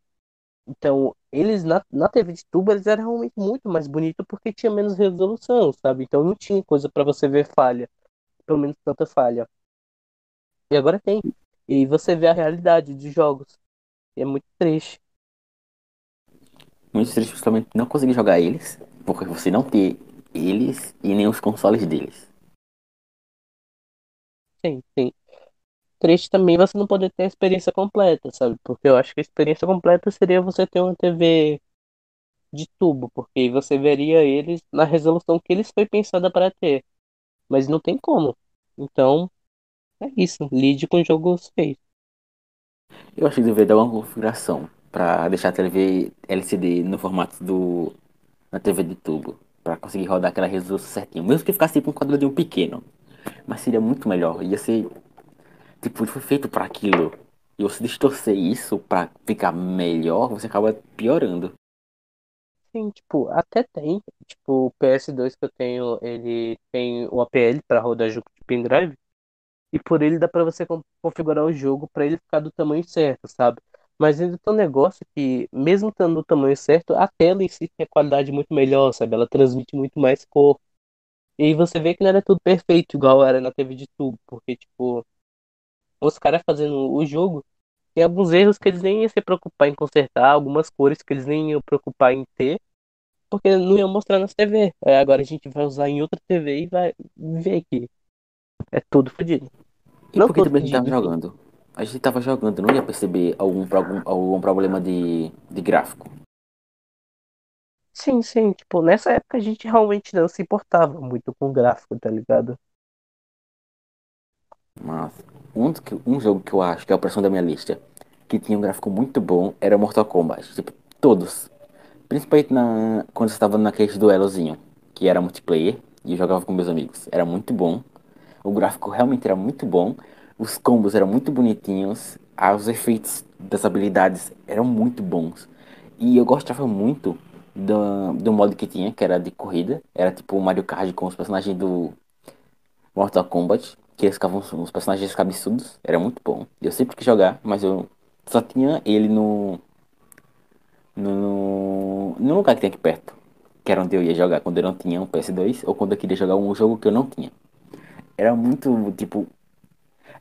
A: Então, eles na, na TV de tubo, eles eram realmente muito mais bonitos porque tinha menos resolução, sabe? Então não tinha coisa pra você ver falha, pelo menos tanta falha. E agora tem. E você vê a realidade dos jogos. E é muito triste.
B: Muito triste justamente não conseguir jogar eles, porque você não ter eles e nem os consoles deles.
A: Sim, sim. Triste também você não poder ter a experiência completa, sabe? Porque eu acho que a experiência completa seria você ter uma TV de tubo, porque você veria eles na resolução que eles foi pensada para ter. Mas não tem como. Então, é isso. Lide com jogos feios.
B: Eu acho que deveria dar uma configuração pra deixar a TV LCD no formato do na TV de tubo, Pra conseguir rodar aquela resolução certinho, mesmo que ficasse tipo um quadradinho pequeno, mas seria muito melhor. Ia ser tipo foi feito pra aquilo. E você distorcer isso pra ficar melhor, você acaba piorando.
A: Sim, tipo, até tem. Tipo, o PS2 que eu tenho, ele tem o APL para rodar jogo de pendrive. E por ele dá pra você con- configurar o jogo pra ele ficar do tamanho certo, sabe? Mas ainda tem um negócio que, mesmo estando do tamanho certo, a tela em si tem a qualidade muito melhor, sabe? Ela transmite muito mais cor. E aí você vê que não era tudo perfeito, igual era na TV de tubo, porque, tipo, os caras fazendo o jogo, tem alguns erros que eles nem iam se preocupar em consertar, algumas cores que eles nem iam preocupar em ter, porque não iam mostrar nas TV. Aí agora a gente vai usar em outra TV e vai ver que é tudo fodido.
B: E
A: Não
B: por que
A: todo
B: também a gente tava jogando? A gente tava jogando, não ia perceber algum, algum, algum problema de, de gráfico.
A: Sim, sim, tipo, nessa época a gente realmente não se importava muito com o gráfico, tá ligado?
B: Mas um, que- um jogo que eu acho que é a opção da minha lista, que tinha um gráfico muito bom, era Mortal Kombat. Tipo, todos. Principalmente na, quando eu estava naquele duelozinho, que era multiplayer, e eu jogava com meus amigos. Era muito bom. O gráfico realmente era muito bom. Os combos eram muito bonitinhos. ah, Os efeitos das habilidades eram muito bons. E eu gostava muito do, do modo que tinha, que era de corrida. Era tipo o Mario Kart com os personagens do Mortal Kombat. Que eles ficavam uns personagens cabeçudos. Era muito bom. Eu sempre quis jogar, mas eu só tinha ele no, no, no lugar que tem aqui perto. Que era onde eu ia jogar quando eu não tinha um PS2 ou quando eu queria jogar um jogo que eu não tinha. Era muito, tipo,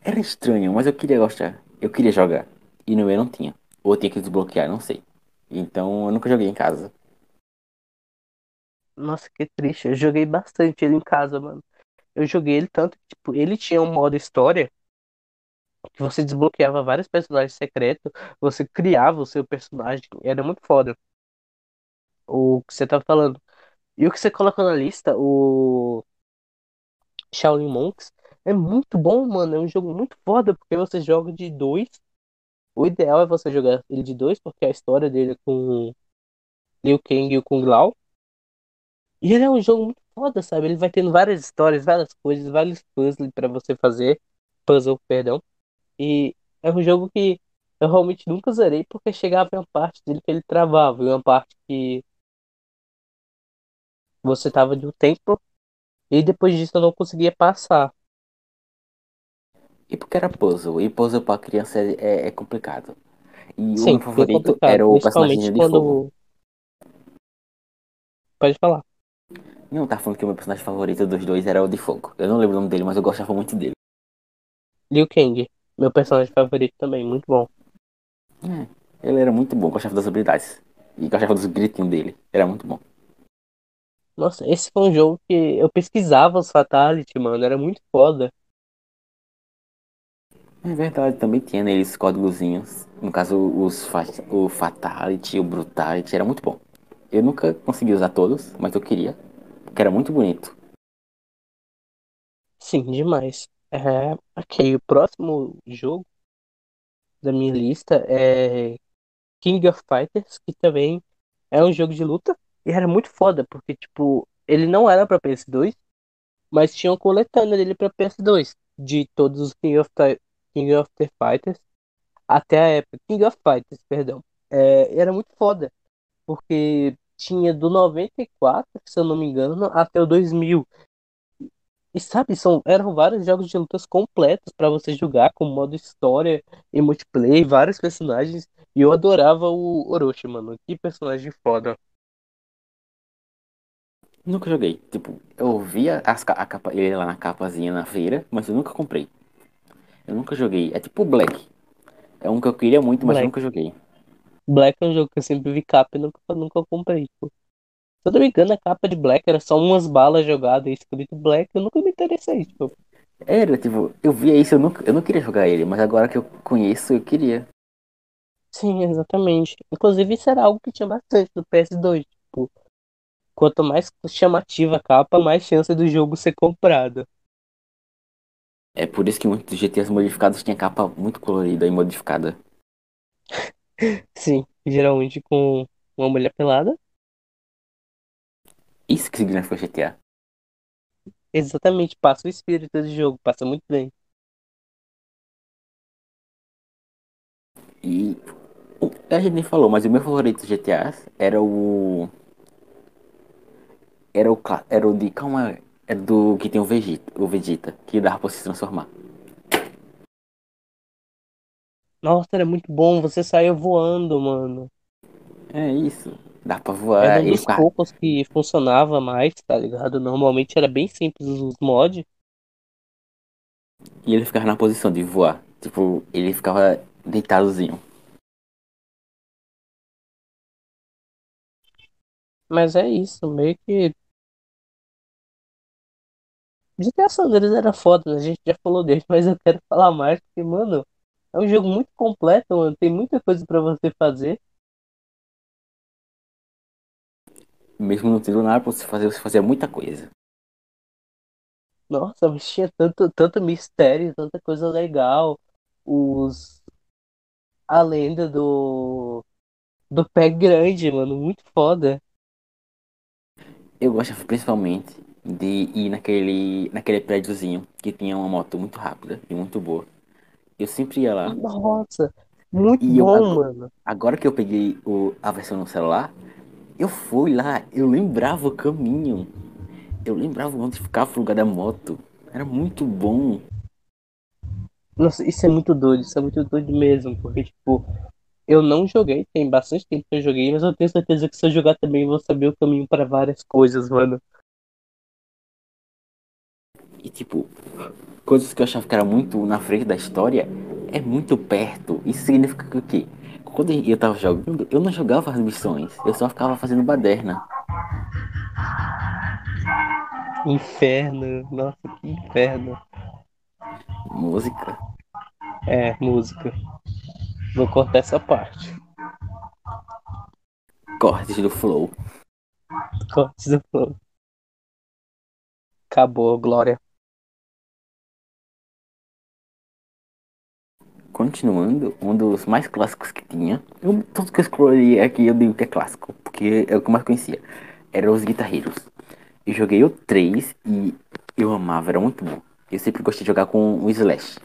B: era estranho, mas eu queria gostar. Eu queria jogar. E no meu não tinha. Ou eu tinha que desbloquear, não sei. Então eu nunca joguei em casa.
A: Nossa, que triste. Eu joguei bastante ele em casa, mano. Eu joguei ele tanto que, tipo, ele tinha um modo história que você desbloqueava vários personagens secretos, você criava o seu personagem, era muito foda. O que você tava falando. E o que você coloca na lista, o Shaolin Monks, é muito bom, mano. É um jogo muito foda, porque você joga de dois. O ideal é você jogar ele de dois, porque a história dele é com Liu Kang e o Kung Lao. E ele é um jogo muito foda, sabe? Ele vai tendo várias histórias, várias coisas, vários puzzles pra você fazer. Puzzle, perdão. E é um jogo que eu realmente nunca zerei, porque chegava em uma parte dele que ele travava, em uma parte que você tava de um tempo, e depois disso eu não conseguia passar.
B: E porque era puzzle. E puzzle pra criança é, é, é complicado. E o meu
A: Sim, bem
B: favorito era o personagem de fogo.
A: quando. Pode falar.
B: Não, tá falando que o meu personagem favorito dos dois era o de fogo. Eu não lembro o nome dele, mas eu gostava muito dele.
A: Liu Kang, meu personagem favorito também, muito bom.
B: É, ele era muito bom, gostava das habilidades. E gostava dos gritinhos dele. Era muito bom.
A: Nossa, esse foi um jogo que eu pesquisava os Fatality, mano, era muito foda.
B: É verdade, também tinha neles códigozinhos. No caso, os fa o Fatality, o Brutality, era muito bom. Eu nunca consegui usar todos, mas eu queria, porque era muito bonito.
A: Sim, demais. É, ok, o próximo jogo da minha lista é King of Fighters, que também é um jogo de luta e era muito foda, porque, tipo, ele não era pra PS2, mas tinha uma coletânea dele pra PS2, de todos os King of, King of the Fighters até a época. King of Fighters, perdão. É, era muito foda, porque tinha do 94, se eu não me engano, até o 2000. E sabe, são, eram vários jogos de lutas completos pra você jogar, com modo história e multiplayer, vários personagens. E eu adorava o Orochi, mano. Que personagem foda.
B: Nunca joguei. Tipo, eu via as, a capa, ele lá na capazinha na feira, mas eu nunca comprei. Eu nunca joguei. É tipo Black. É um que eu queria muito, mas
A: Black.
B: nunca joguei.
A: Black é um jogo que eu sempre vi capa e nunca, nunca comprei. Tipo. Se eu não me engano, a capa de Black era só umas balas jogadas e escrito Black. Eu nunca me interessei, tipo.
B: Era, tipo, eu via isso, eu, nunca, eu não queria jogar ele, mas agora que eu conheço, eu queria.
A: Sim, exatamente. Inclusive, isso era algo que tinha bastante do PS2. Tipo, quanto mais chamativa a capa, mais chance do jogo ser comprado.
B: É por isso que muitos GTAs modificados tinha capa muito colorida e modificada.
A: Sim, geralmente com uma mulher pelada.
B: Isso que significa GTA.
A: Exatamente, passa o espírito do jogo, passa muito bem.
B: E a gente nem falou, mas o meu favorito dos GTAs era o Era o, era o de. Calma, é do que tem o Vegeta, o Vegeta, que dava pra se transformar.
A: Nossa, era muito bom, você saía voando, mano.
B: É isso. Dá pra
A: Era
B: voar.
A: um
B: Ele
A: dos
B: ficava,
A: poucos que funcionava mais, tá ligado? Normalmente era bem simples os mods.
B: e ele ficava na posição de voar. Tipo, ele ficava deitadozinho.
A: Mas é isso, meio que. GTA San Andreas era foda, né? A gente já falou dele, mas eu quero falar mais, porque, mano, é um jogo muito completo, mano. Tem muita coisa pra você fazer.
B: Mesmo não tendo nada pra você fazer, você fazia muita coisa.
A: Nossa, mas tinha tanto, tanto mistério, tanta coisa legal. Os. A lenda do. Do pé grande, mano. Muito foda.
B: Eu gostava principalmente de ir naquele, naquele prédiozinho que tinha uma moto muito rápida e muito boa. Eu sempre ia lá.
A: Nossa, muito
B: E eu,
A: bom,
B: ago-
A: mano.
B: agora que eu peguei o, a versão no celular, eu fui lá, eu lembrava o caminho. Eu lembrava onde ficava o lugar da moto. Era muito bom.
A: Nossa, isso é muito doido, isso é muito doido mesmo, porque, tipo, eu não joguei, tem bastante tempo que eu joguei, mas eu tenho certeza que se eu jogar também eu vou saber o caminho para várias coisas, mano.
B: E tipo, coisas que eu achava que era muito na frente da história, é muito perto. Isso significa que o quê? Quando eu tava jogando, eu não jogava as missões, eu só ficava fazendo baderna.
A: Inferno, nossa, que inferno.
B: Música.
A: É, música. Vou cortar essa parte.
B: Cortes do flow.
A: Cortes do flow. Acabou, Glória.
B: Continuando, um dos mais clássicos que tinha. Eu, tudo que eu escolhi aqui eu digo que é clássico, porque é o que eu mais conhecia. Era os Guitar Heroes. Eu joguei o 3 e eu amava, era muito bom. Eu sempre gostei de jogar com o Slash.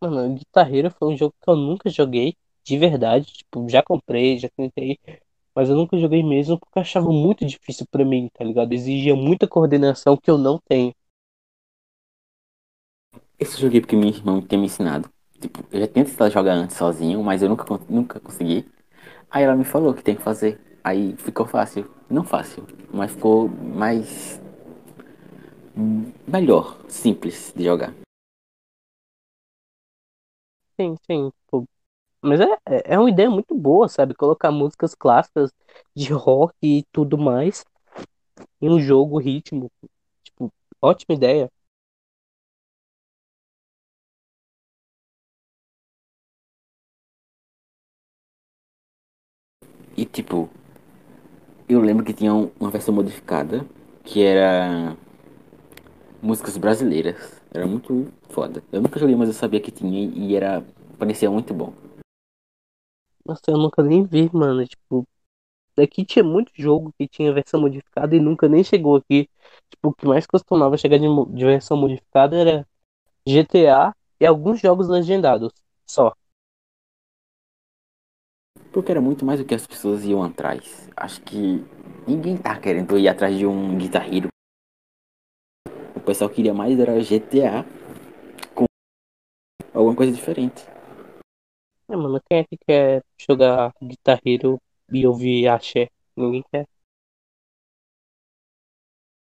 A: Mano, Guitarreira foi um jogo que eu nunca joguei, de verdade. Tipo, já comprei, já tentei, mas eu nunca joguei mesmo porque eu achava muito difícil pra mim, tá ligado? Exigia muita coordenação que eu não tenho.
B: Esse joguei porque minha irmã tinha me ensinado. Tipo, eu já tinha tentado jogar antes sozinho, mas eu nunca, nunca consegui. Aí ela me falou que tem que fazer. Aí ficou fácil. Não fácil, mas ficou mais. hum, melhor, simples de jogar.
A: Sim, sim, tipo, mas é, é é uma ideia muito boa, sabe? Colocar músicas clássicas de rock e tudo mais em um jogo, ritmo. Tipo, ótima ideia.
B: E tipo, eu lembro que tinha um- uma versão modificada que era músicas brasileiras. Era muito foda. Eu nunca joguei, mas eu sabia que tinha e era. parecia muito bom.
A: Nossa, eu nunca nem vi, mano. Tipo, daqui tinha muito jogo que tinha versão modificada e nunca nem chegou aqui. Tipo, o que mais costumava chegar de, de versão modificada era GTA e alguns jogos legendados. Só.
B: Porque era muito mais do que as pessoas iam atrás. Acho que ninguém tá querendo ir atrás de um Guitar Hero. O pessoal queria mais era GTA com alguma coisa diferente.
A: É, mano, quem é que quer jogar Guitar Hero e ouvir axé? Ninguém quer.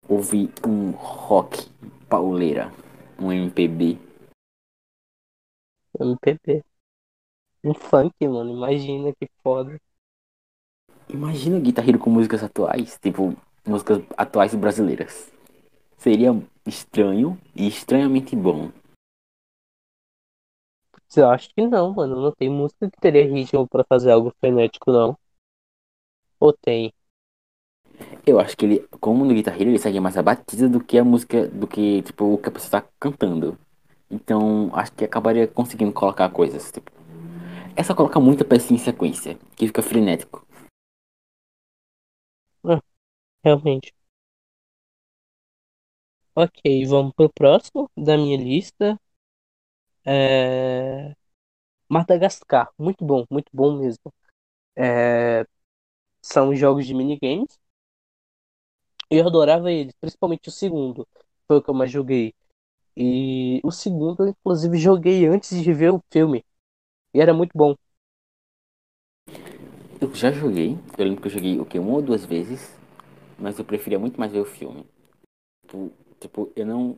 B: Ouvir um rock pauleira, um MPB.
A: MPB. Um funk, mano. Imagina que foda.
B: Imagina Guitar Hero com músicas atuais, tipo músicas atuais brasileiras. Seria estranho e estranhamente bom.
A: Eu acho que não, mano. Não tem música que teria ritmo pra fazer algo frenético, não. Ou tem?
B: Eu acho que ele, como no Guitar Hero, ele segue mais a batida do que a música, do que tipo o que a pessoa tá cantando. Então, acho que acabaria conseguindo colocar coisas, tipo, é só colocar muita peça em sequência, que fica frenético.
A: Ah, realmente. Ok, vamos pro próximo da minha lista. É... Madagascar. Muito bom, muito bom mesmo. É... são jogos de minigames. Eu adorava eles, principalmente o segundo. Foi o que eu mais joguei. E o segundo eu inclusive joguei antes de ver o filme. E era muito bom.
B: Eu já joguei, eu lembro que eu joguei o que uma ou duas vezes, mas eu preferia muito mais ver o filme. Tipo, tipo, eu não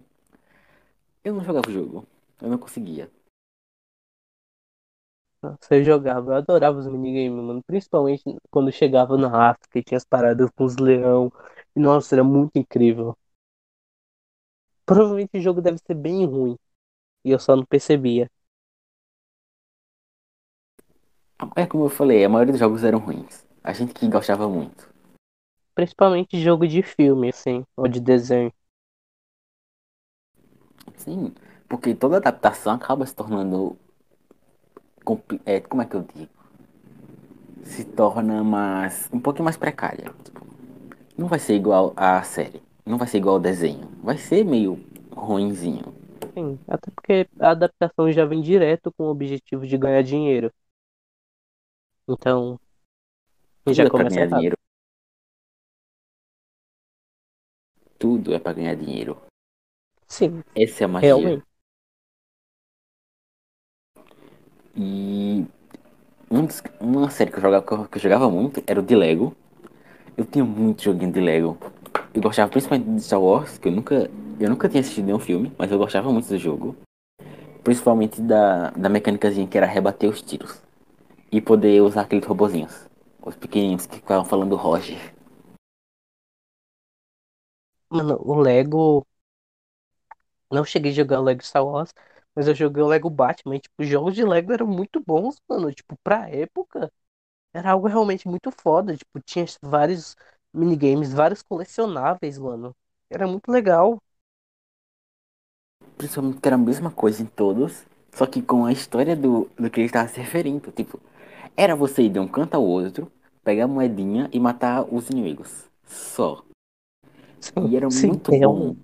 B: eu não jogava o jogo. Eu não conseguia.
A: Nossa, eu jogava, eu adorava os minigames, mano. Principalmente quando chegava na África e tinha as paradas com os leão. E nossa, era muito incrível. Provavelmente o jogo deve ser bem ruim. E eu só não percebia.
B: É como eu falei, a maioria dos jogos eram ruins. A gente que gostava muito.
A: Principalmente jogo de filme, assim, ou de desenho.
B: Sim, porque toda adaptação acaba se tornando. É, como é que eu digo? Se torna mais. um pouquinho mais precária. Tipo, não vai ser igual à série. Não vai ser igual ao desenho. Vai ser meio ruinzinho.
A: Sim, até porque a adaptação já vem direto com o objetivo de ganhar dinheiro. Então,
B: Tudo
A: já
B: é pra
A: começa
B: ganhar
A: errado.
B: dinheiro. Tudo é pra ganhar dinheiro.
A: Sim,
B: Essa é a magia.
A: realmente.
B: E um dos- uma série que eu, jogava, que eu- que eu jogava muito era o de Lego. Eu tinha muito joguinho de Lego. Eu gostava principalmente de Star Wars, que eu nunca, eu nunca tinha assistido nenhum filme, mas eu gostava muito do jogo. Principalmente da, da mecânicazinha que era rebater os tiros. E poder usar aqueles robozinhos. Os pequenininhos que ficavam falando Roger.
A: Mano, o Lego. Não cheguei a jogar o Lego Star Wars, mas eu joguei o Lego Batman. E, tipo, os jogos de Lego eram muito bons, mano. Tipo, pra época, era algo realmente muito foda. Tipo, tinha vários minigames, vários colecionáveis, mano. Era muito legal.
B: Principalmente que era a mesma coisa em todos, só que com a história do, do que ele estava se referindo. Tipo, era você ir de um canto ao outro, pegar a moedinha e matar os inimigos. Só.
A: Sim,
B: E era
A: sim,
B: muito
A: realmente.
B: bom.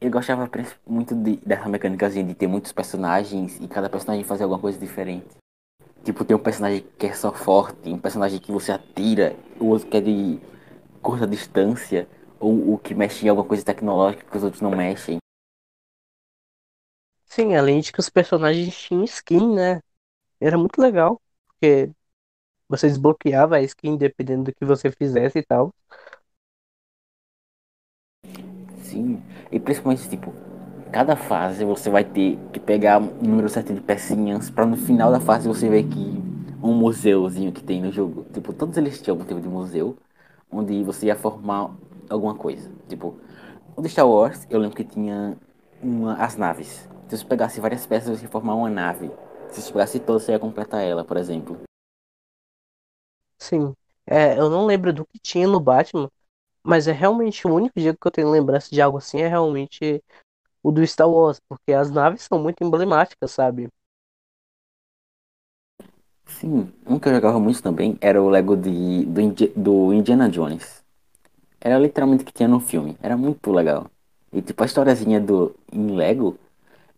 B: Eu gostava muito de, dessa mecânicazinha de ter muitos personagens e cada personagem fazer alguma coisa diferente. Tipo, tem um personagem que é só forte, um personagem que você atira, o outro que é de curta distância, ou o que mexe em alguma coisa tecnológica que os outros não mexem.
A: Sim, além de que os personagens tinham skin, né? Era muito legal, porque você desbloqueava a skin dependendo do que você fizesse e tal.
B: Sim, e principalmente, tipo, cada fase você vai ter que pegar um número certo de pecinhas pra no final da fase você ver que um museuzinho que tem no jogo. Tipo, todos eles tinham algum tipo de museu onde você ia formar alguma coisa. Tipo, o de Star Wars, eu lembro que tinha uma, as naves. Se você pegasse várias peças, você ia formar uma nave. Se você pegasse todas, você ia completar ela, por exemplo.
A: Sim. É, eu não lembro do que tinha no Batman, mas é realmente o único jogo que eu tenho lembrança de algo assim é realmente o do Star Wars, porque as naves são muito emblemáticas, sabe?
B: Sim, um que eu jogava muito também era o Lego de, do, do Indiana Jones. Era literalmente o que tinha no filme. Era muito legal. E tipo, a historiazinha do em Lego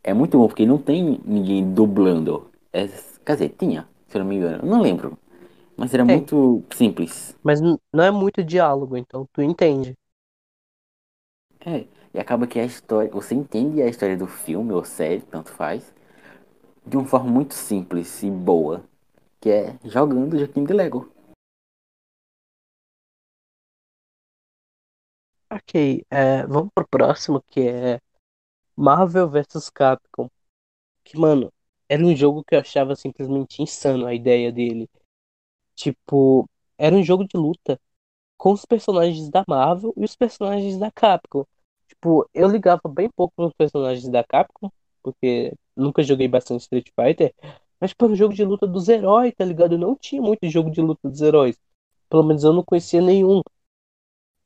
B: é muito bom, porque não tem ninguém dublando. É, quer dizer, tinha, se eu não me engano. Eu não lembro. Mas era
A: Tem,
B: muito simples.
A: mas não é muito diálogo, então tu entende.
B: É. E acaba que a história. Você entende a história do filme ou série, tanto faz, de uma forma muito simples e boa. Que é jogando joguinho de Lego.
A: Ok, é, vamos pro próximo, que é Marvel vs Capcom. Que, mano, era um jogo que eu achava simplesmente insano a ideia dele. Tipo, era um jogo de luta com os personagens da Marvel e os personagens da Capcom. Tipo, eu ligava bem pouco nos personagens da Capcom, porque nunca joguei bastante Street Fighter. Mas para o jogo de luta dos heróis, tá ligado? Eu não tinha muito jogo de luta dos heróis. Pelo menos eu não conhecia nenhum.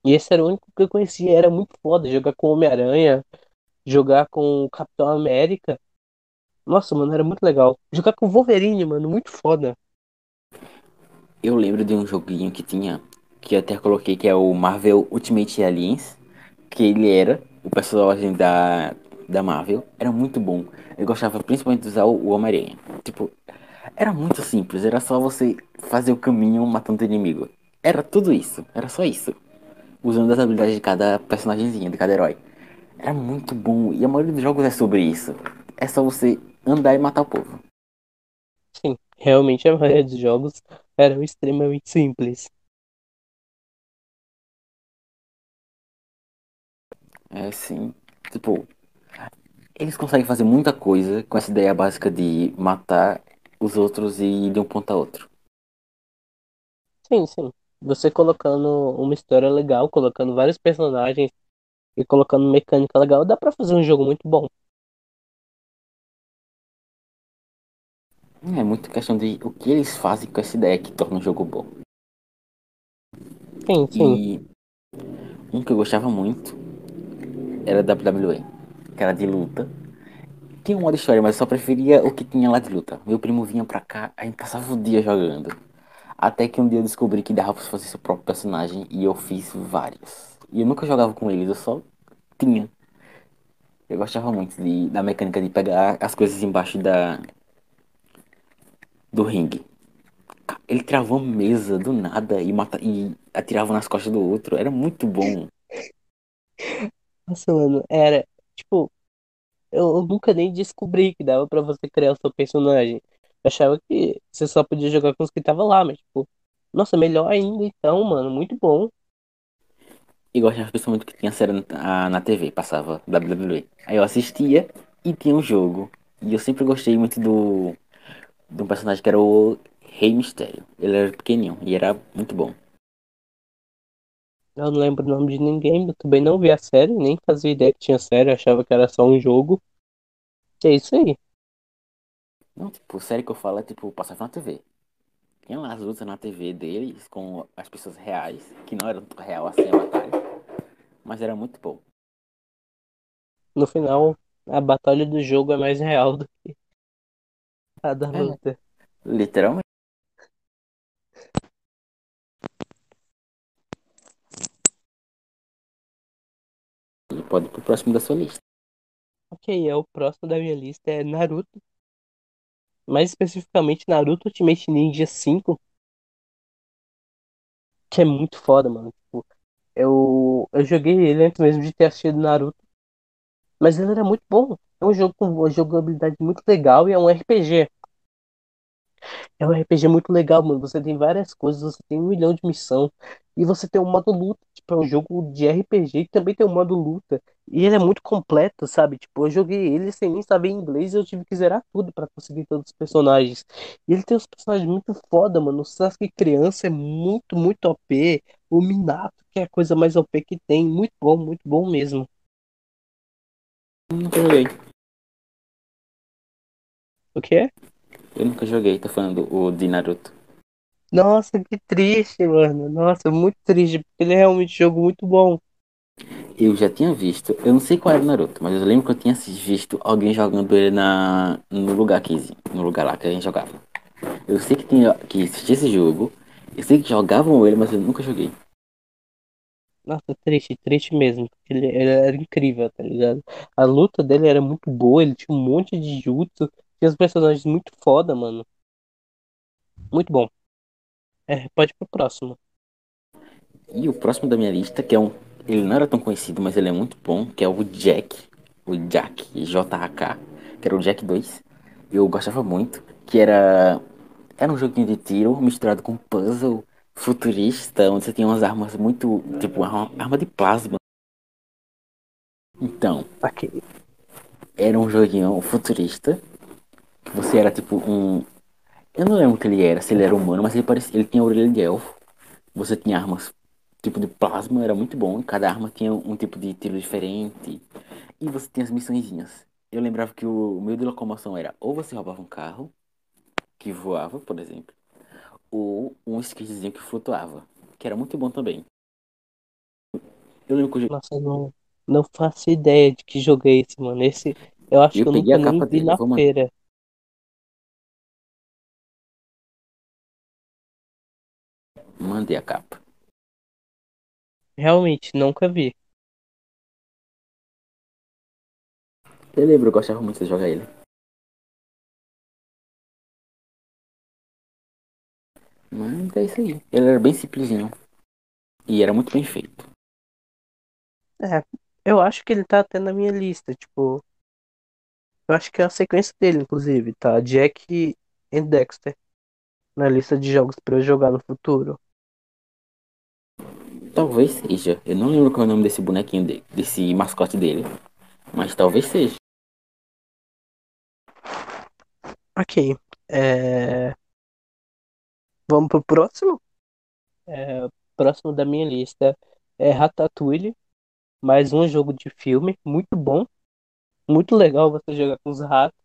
A: E esse era o único que eu conhecia. Era muito foda jogar com Homem-Aranha, jogar com o Capitão América. Nossa, mano, era muito legal. Jogar com o Wolverine, mano, muito foda.
B: Eu lembro de um joguinho que tinha, que eu até coloquei, que é o Marvel Ultimate Aliens, que ele era o personagem da, da Marvel. Era muito bom. Eu gostava principalmente de usar o o Homem-Aranha. Tipo, era muito simples, era só você fazer o caminho matando o inimigo. Era tudo isso, era só isso. Usando as habilidades de cada personagemzinho, de cada herói. Era muito bom, e a maioria dos jogos é sobre isso. É só você andar e matar o povo.
A: Sim, realmente a maioria dos jogos eram extremamente simples.
B: É sim. Tipo, eles conseguem fazer muita coisa com essa ideia básica de matar os outros e ir de um ponto a outro.
A: Sim, sim. Você colocando uma história legal, colocando vários personagens e colocando mecânica legal, dá pra fazer um jogo muito bom.
B: É muito questão de o que eles fazem com essa ideia que torna o jogo bom.
A: Sim, sim.
B: E um que eu gostava muito era WWE, que era de luta. Tinha um modo história, mas eu só preferia o que tinha lá de luta. Meu primo vinha pra cá, a gente passava o dia jogando. Até que um dia eu descobri que dava pra fazer seu próprio personagem e eu fiz vários. E eu nunca jogava com eles, eu só tinha. Eu gostava muito de, da mecânica de pegar as coisas embaixo da do ringue. Ele travou a mesa do nada e, mata, e atirava nas costas do outro. Era muito bom.
A: Nossa, mano, era. Tipo, eu, nunca nem descobri que dava pra você criar o seu personagem. Eu achava que você só podia jogar com os que tava lá, mas, tipo, nossa, melhor ainda então, mano, muito bom.
B: E gostava principalmente que tinha série na, na TV, passava WWE. Aí eu assistia e tinha um jogo. E eu sempre gostei muito do um personagem que era o Rei Mistério. Ele era pequenininho e era muito bom.
A: Eu não lembro o nome de ninguém, eu também não vi a série, nem fazia ideia que tinha série, achava que era só um jogo. E é isso aí.
B: Não, tipo, série que eu falo é tipo, passava na TV. Tinha lá as lutas na TV deles com as pessoas reais, que não eram real assim a batalha. Mas era muito bom.
A: No final, a batalha do jogo é mais real do que a da
B: É,
A: luta.
B: literalmente. E pode ir pro próximo da sua lista.
A: Ok, é o próximo da minha lista é Naruto. Mais especificamente Naruto Ultimate Ninja 5, que é muito foda, mano. Tipo, eu, eu joguei ele antes mesmo de ter assistido Naruto, mas ele era muito bom. É um jogo com uma jogabilidade muito legal e é um RPG. É um RPG muito legal, mano. Você tem várias coisas, você tem um milhão de missão. E você tem um modo luta. Tipo, é um jogo de RPG e também tem um modo luta. E ele é muito completo, sabe? Tipo, eu joguei ele sem nem saber inglês e eu tive que zerar tudo pra conseguir todos os personagens. E ele tem uns personagens muito foda, mano. O Sasuke criança é muito, muito OP. O Minato, que é a coisa mais OP que tem. Muito bom, muito bom mesmo.
B: Nunca joguei.
A: O quê?
B: Eu nunca joguei, tô falando o de Naruto.
A: Nossa, que triste, mano. Nossa, muito triste, porque ele é realmente um jogo muito bom.
B: Eu já tinha visto, eu não sei qual era o Naruto, mas eu lembro que eu tinha visto alguém jogando ele na, no lugar que, no lugar lá que a gente jogava. Eu sei que tinha que existia esse jogo, eu sei que jogavam ele, mas eu nunca joguei.
A: Nossa, triste, triste mesmo. porque Ele, ele era incrível, tá ligado? A luta dele era muito boa, ele tinha um monte de jutsu, tinha os personagens muito foda, mano. Muito bom. É, pode ir pro próximo.
B: E o próximo da minha lista, que é um, ele não era tão conhecido, mas ele é muito bom, que é o Jack, o Jack, J-A-K, que era o Jack 2. Eu gostava muito, que era era um joguinho de tiro misturado com puzzle futurista, onde você tinha umas armas muito, tipo, uma arma de plasma. Então,
A: Aqui.
B: era um joguinho futurista, que você era tipo um. Eu não lembro o que ele era, se ele era humano, mas ele parecia. Ele tinha orelha de elfo. Você tinha armas tipo de plasma, era muito bom. Cada arma tinha um tipo de tiro diferente. E você tinha as missõezinhas. Eu lembrava que o meio de locomoção era ou você roubava um carro, que voava, por exemplo, ou um skatezinho que flutuava, que era muito bom também. Eu lembro que eu,
A: Nossa, não, não faço ideia de que jogo é esse, mano. Esse eu acho
B: eu
A: que eu nunca nem vi
B: dele,
A: na feira.
B: Mandei a capa.
A: Realmente, nunca vi.
B: Eu lembro, eu gostava muito de jogar ele. Mas é isso aí. Ele era bem simplesinho. E era muito bem feito.
A: É, eu acho que ele tá até na minha lista, tipo. Eu acho que é a sequência dele, inclusive, tá? Jack e Dexter. Na lista de jogos pra eu jogar no futuro.
B: Talvez seja. Eu não lembro qual é o nome desse bonequinho dele, desse mascote dele. Mas talvez seja.
A: Ok. É... Vamos pro próximo? É... Próximo da minha lista é Ratatouille. Mais um jogo de filme. Muito bom. Muito legal você jogar com os ratos.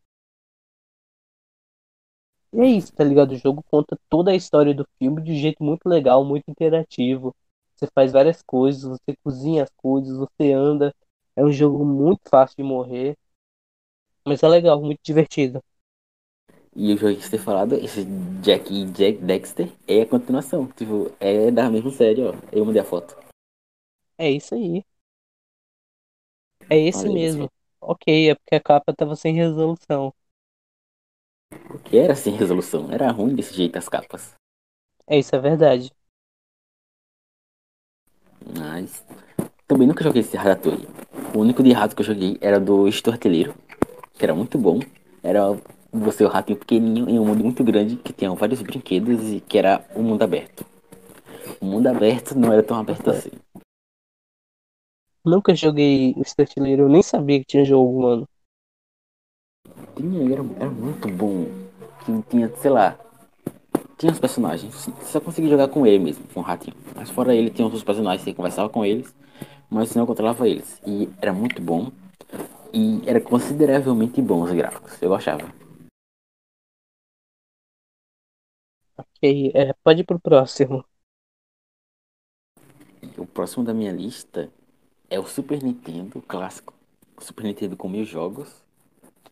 A: E é isso, tá ligado? O jogo conta toda a história do filme de um jeito muito legal, muito interativo. Você faz várias coisas, você cozinha as coisas, você anda. É um jogo muito fácil de morrer. Mas é legal, muito divertido.
B: E o jogo que você tem falado, esse Jack e Jack Dexter, é a continuação. Tipo, é da mesma série, ó. Eu mandei a foto.
A: É isso aí. É esse
B: Olha isso.
A: mesmo. Ok, é porque a capa tava sem resolução.
B: Que era sem resolução. Era ruim desse jeito as capas.
A: É isso, é verdade.
B: Mas. Também nunca joguei esse Ratatouille. O único de rato que eu joguei era do Estorteleiro. Que era muito bom. Era você o ratinho pequenininho em um mundo muito grande que tinha vários brinquedos e que era um mundo aberto. O mundo aberto não era tão aberto assim.
A: Nunca joguei o Startleiro, eu nem sabia que tinha jogo, mano.
B: Tinha, era, era muito bom. Que tinha, sei lá. Tinha os personagens. Você só conseguia jogar com ele mesmo, com o ratinho. Mas fora ele, tinha outros personagens, você conversava com eles. Mas não controlava eles. E era muito bom. E era consideravelmente bom os gráficos. Eu gostava.
A: Ok, é, pode ir pro próximo.
B: O próximo da minha lista é o Super Nintendo clássico. O Super Nintendo com mil jogos.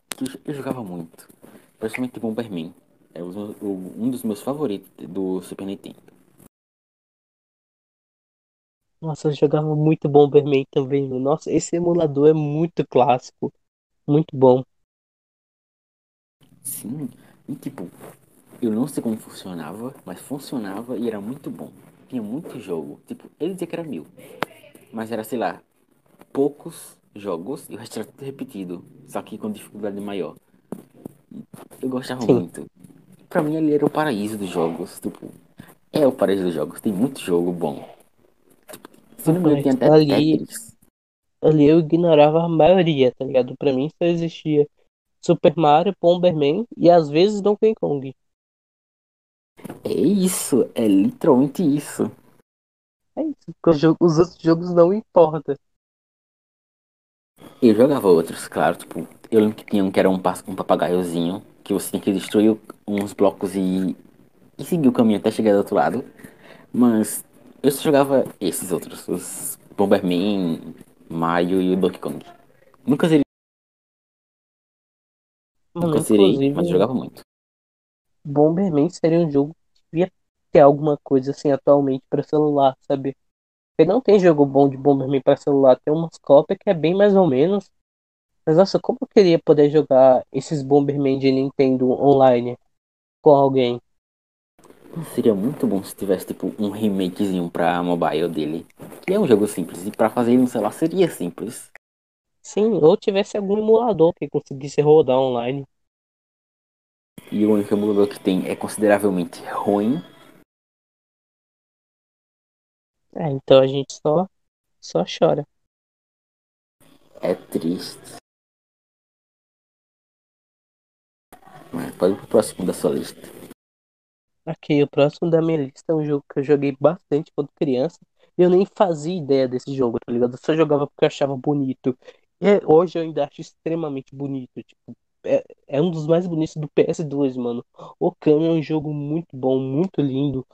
B: Que eu, eu jogava muito. Principalmente Bomberman. É um dos meus favoritos do Super Nintendo.
A: Nossa, eu jogava muito Bomberman também. Nossa, esse emulador é muito clássico. Muito bom.
B: Sim, e tipo, eu não sei como funcionava, mas funcionava e era muito bom. Tinha muito jogo. Tipo, ele dizia que era mil. Mas era, sei lá, poucos jogos e o resto era tudo repetido. Só que com dificuldade maior. Eu gostava
A: Sim,
B: muito. Pra mim ali era o paraíso dos jogos. Tipo, é o paraíso dos jogos. Tem muito jogo bom. Se não me engano, tem até
A: ali,
B: Tetris.
A: ali eu ignorava a maioria, tá ligado? Pra mim só existia Super Mario, Bomberman e às vezes Donkey Kong.
B: É isso, é literalmente isso.
A: É isso, os, jo- os outros jogos não importam.
B: Eu jogava outros, claro, tipo, eu lembro que tinha um que era um, um papagaiozinho, que você tinha que destruir uns blocos e, e seguir o caminho até chegar do outro lado. Mas eu só jogava esses outros, os Bomberman, Mario e o Donkey Kong. Nunca zerei,
A: Mano,
B: nunca zerei, mas jogava muito.
A: Bomberman seria um jogo que devia ter alguma coisa assim atualmente pra celular, sabe? Porque não tem jogo bom de Bomberman pra celular, tem umas cópias que é bem mais ou menos. Mas nossa, como eu queria poder jogar esses Bomberman de Nintendo online com alguém?
B: Seria muito bom se tivesse, tipo, um remakezinho pra mobile dele. Que é um jogo simples, e pra fazer ele no celular seria simples.
A: Sim, ou tivesse algum emulador que conseguisse rodar online.
B: E o único emulador que tem é consideravelmente ruim.
A: É, então a gente só, só chora.
B: É triste. Pode ir pro próximo da sua lista.
A: Aqui, o próximo da minha lista é um jogo que eu joguei bastante quando criança. E eu nem fazia ideia desse jogo, tá ligado? Eu só jogava porque eu achava bonito. E hoje eu ainda acho extremamente bonito. Tipo, é, é um dos mais bonitos do PS2, mano. O Okami é um jogo muito bom, muito lindo,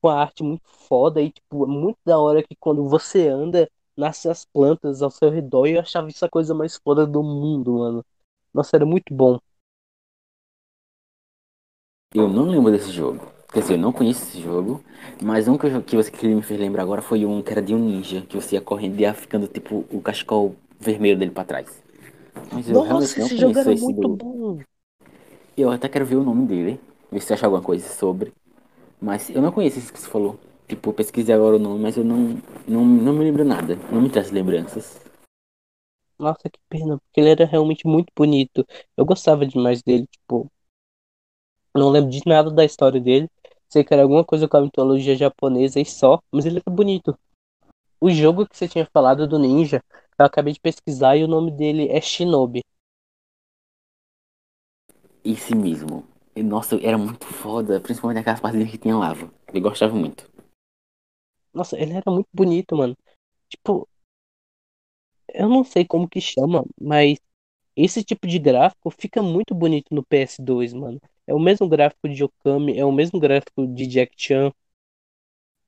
A: com a arte muito foda. E, tipo, é muito da hora que quando você anda, nascem as plantas ao seu redor. E eu achava isso a coisa mais foda do mundo, mano. Nossa, era muito bom.
B: Eu não lembro desse jogo. Quer dizer, eu não conheço esse jogo. Mas um que, eu, que você que me fez lembrar agora foi um que era de um ninja. Que você ia correndo e ia ficando tipo o cachecol vermelho dele pra trás. Mas eu
A: Nossa,
B: não
A: esse jogo era
B: esse
A: muito
B: do.
A: bom.
B: Eu até quero ver o nome dele. Ver se você acha alguma coisa sobre. Mas eu não conheço esse que você falou. Tipo, eu pesquisei agora o nome, mas eu não, não, não me lembro nada. Não me traz lembranças.
A: Nossa, que pena, porque ele era realmente muito bonito. Eu gostava demais dele, tipo, não lembro de nada da história dele. Sei que era alguma coisa com a mitologia japonesa e só, mas ele era bonito. O jogo que você tinha falado do ninja, eu acabei de pesquisar e o nome dele é Shinobi.
B: Esse mesmo. Nossa, era muito foda. Principalmente aquelas partes que tinha lava. Eu gostava muito.
A: Nossa, ele era muito bonito, mano. Tipo, eu não sei como que chama, mas esse tipo de gráfico fica muito bonito no PS2, mano. É o mesmo gráfico de Okami, é o mesmo gráfico de Jack Chan.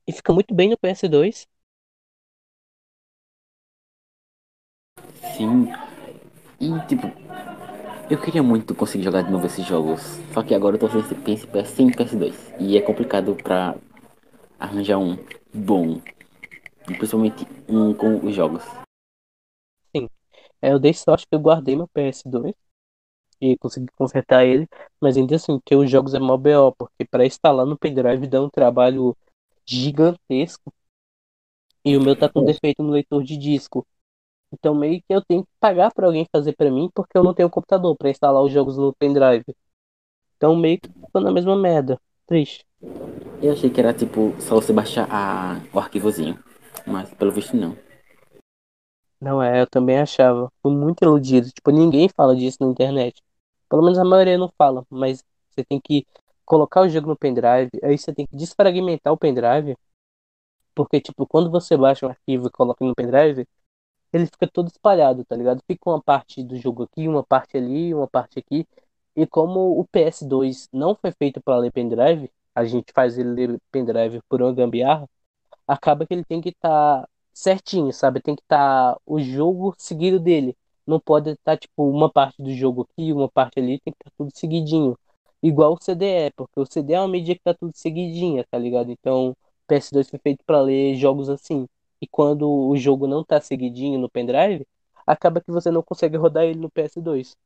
A: E fica muito bem no PS2.
B: Sim. E, tipo, eu queria muito conseguir jogar de novo esses jogos. Só que agora eu tô sem PS, sem PS2. E é complicado pra arranjar um bom. E principalmente um com os jogos.
A: Sim. É, eu dei sorte que eu guardei meu PS2 e consegui consertar ele, mas ainda assim, ter os jogos é mó BO, porque para instalar no pendrive dá um trabalho gigantesco. E o meu tá com defeito no leitor de disco. Então meio que eu tenho que pagar para alguém fazer para mim, porque eu não tenho computador para instalar os jogos no pendrive. Então meio que tô na mesma merda. Triste.
B: Eu achei que era tipo só você baixar a... o arquivozinho. Mas pelo visto não.
A: Não é, eu também achava. Fui muito iludido. Tipo, ninguém fala disso na internet. Pelo menos a maioria não fala, mas você tem que colocar o jogo no pendrive, aí você tem que desfragmentar o pendrive, porque tipo, quando você baixa um arquivo e coloca no pendrive, ele fica todo espalhado, tá ligado? Fica uma parte do jogo aqui, uma parte ali, uma parte aqui. E como o PS2 não foi feito para ler pendrive, a gente faz ele ler pendrive por uma gambiarra, acaba que ele tem que estar certinho, sabe? Tem que estar o jogo seguido dele. Não pode estar, tipo, uma parte do jogo aqui, uma parte ali, tem que estar tudo seguidinho. Igual o CD é, porque o CD é uma mídia que tá tudo seguidinha, tá ligado? Então, o PS2 foi feito para ler jogos assim. E quando o jogo não tá seguidinho no pendrive, acaba que você não consegue rodar ele no PS2.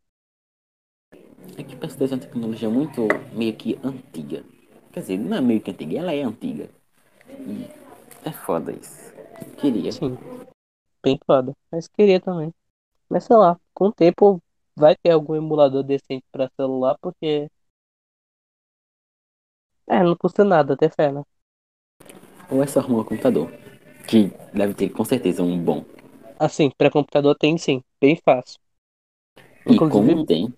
B: É que o PS2 é uma tecnologia muito meio que antiga. Quer dizer, não é meio que antiga, ela é antiga. E é foda isso. Queria.
A: Sim, bem foda. Mas queria também. Mas sei lá, com o tempo vai ter algum emulador decente pra celular, porque. É, não custa nada ter fé, né?
B: Ou é só arrumar um computador. Que deve ter com certeza um bom.
A: Assim, pra computador tem sim, bem fácil.
B: E como
A: Inclusive,
B: tem,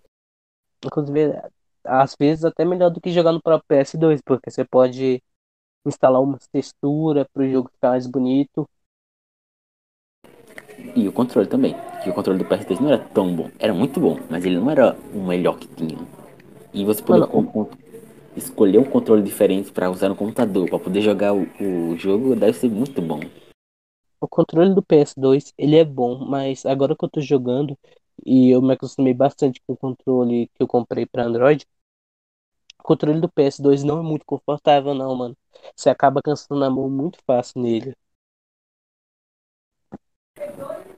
A: inclusive, às vezes até melhor do que jogar no próprio PS2, porque você pode instalar umas texturas pro jogo ficar mais bonito.
B: E o controle também. Que o controle do PS2 não era tão bom. Era muito bom, mas ele não era o melhor que tinha. E você poder
A: Mano,
B: escolher um controle diferente pra usar no computador, pra poder jogar o, o jogo, deve ser muito bom.
A: O controle do PS2, ele é bom, mas agora que eu tô jogando e eu me acostumei bastante com o controle que eu comprei para Android, o controle do PS2 não é muito confortável não, mano. Você acaba cansando a mão muito fácil nele.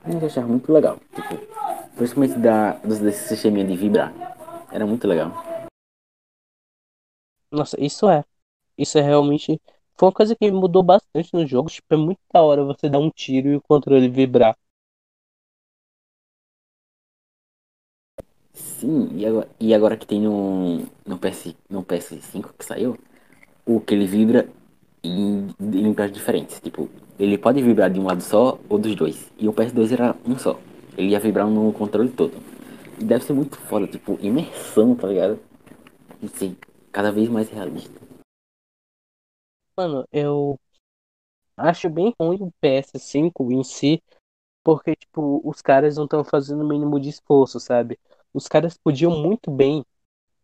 B: Mas eu achava muito legal. Tipo, principalmente da, desse sisteminha de vibrar. Era muito legal.
A: Nossa, isso é. Isso é realmente foi uma coisa que mudou bastante no jogo, tipo, é muito da hora você dar um tiro e o controle vibrar.
B: Sim, e agora, e agora que tem no, no, PS, no PS5 que saiu, o que ele vibra em, em lugares diferentes. Tipo, ele pode vibrar de um lado só ou dos dois. E o PS2 era um só. Ele ia vibrar no controle todo. E deve ser muito foda, tipo, imersão, tá ligado? E ser cada vez mais realista.
A: Mano, eu acho bem ruim o PS5 em si, porque, tipo, os caras não estão fazendo o mínimo de esforço, sabe? Os caras podiam muito bem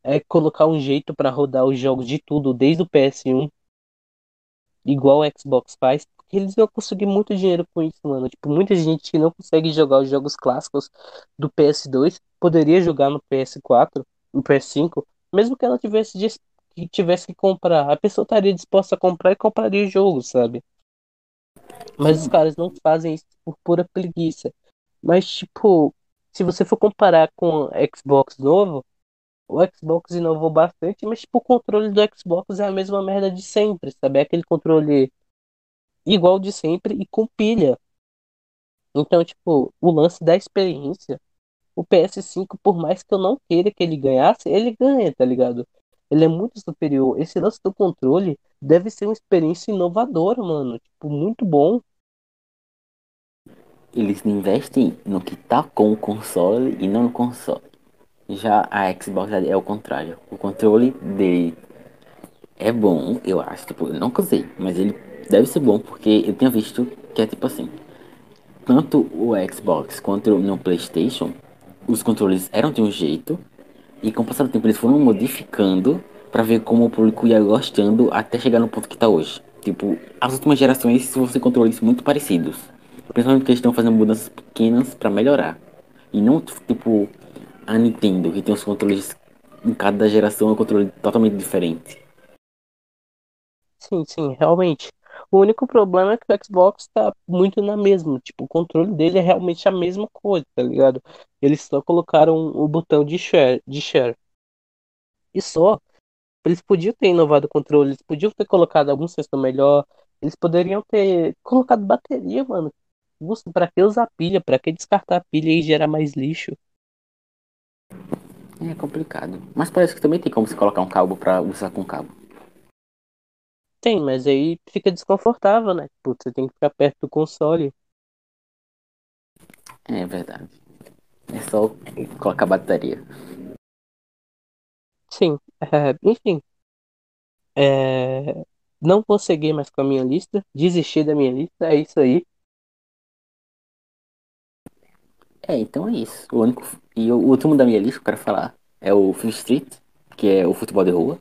A: é, colocar um jeito pra rodar os jogos de tudo, desde o PS1, igual o Xbox faz, porque eles iam conseguir muito dinheiro com isso, mano. Tipo, muita gente que não consegue jogar os jogos clássicos do PS2 poderia jogar no PS4, no PS5, mesmo que ela tivesse, que tivesse que comprar. A pessoa estaria disposta a comprar e compraria o jogo, sabe? Mas os caras não fazem isso por pura preguiça. Mas, tipo, se você for comparar com o Xbox novo, o Xbox inovou bastante, mas tipo, o controle do Xbox é a mesma merda de sempre, sabe? É aquele controle igual de sempre e com pilha. Então, tipo, o lance da experiência, o PS5, por mais que eu não queira que ele ganhasse, ele ganha, tá ligado? Ele é muito superior. Esse lance do controle deve ser uma experiência inovadora, mano. Tipo, muito bom.
B: Eles investem no que tá com o console e não no console. Já a Xbox é o contrário. O controle dele é bom, eu acho. Tipo, eu nunca usei, mas ele deve ser bom porque eu tinha visto que é tipo assim. Tanto o Xbox quanto no PlayStation, os controles eram de um jeito e com o passar do tempo eles foram modificando para ver como o público ia gostando até chegar no ponto que tá hoje. Tipo, as últimas gerações você controles muito parecidos. Principalmente porque eles estão fazendo mudanças pequenas para melhorar. E não, tipo, a Nintendo, que tem os controles em cada geração é um controle totalmente diferente.
A: Sim, sim, realmente. O único problema é que o Xbox tá muito na mesma. Tipo, o controle dele é realmente a mesma coisa, tá ligado? Eles só colocaram o botão de share, de share. E só. Eles podiam ter inovado o controle, eles podiam ter colocado algum sensor melhor, eles poderiam ter colocado bateria, mano. Nossa, pra que usar pilha? Pra que descartar a pilha e gerar mais lixo?
B: É complicado. Mas parece que também tem como você colocar um cabo pra usar com cabo.
A: Tem, mas aí fica desconfortável, né? Tipo, você tem que ficar perto do console.
B: É verdade. É só colocar bateria.
A: Sim, é, enfim. É, não vou seguir mais com a minha lista. Desistir da minha lista, é isso aí.
B: É, então é isso. O único. E o último da minha lista que eu quero falar é o Fifth Street, que é o futebol de rua,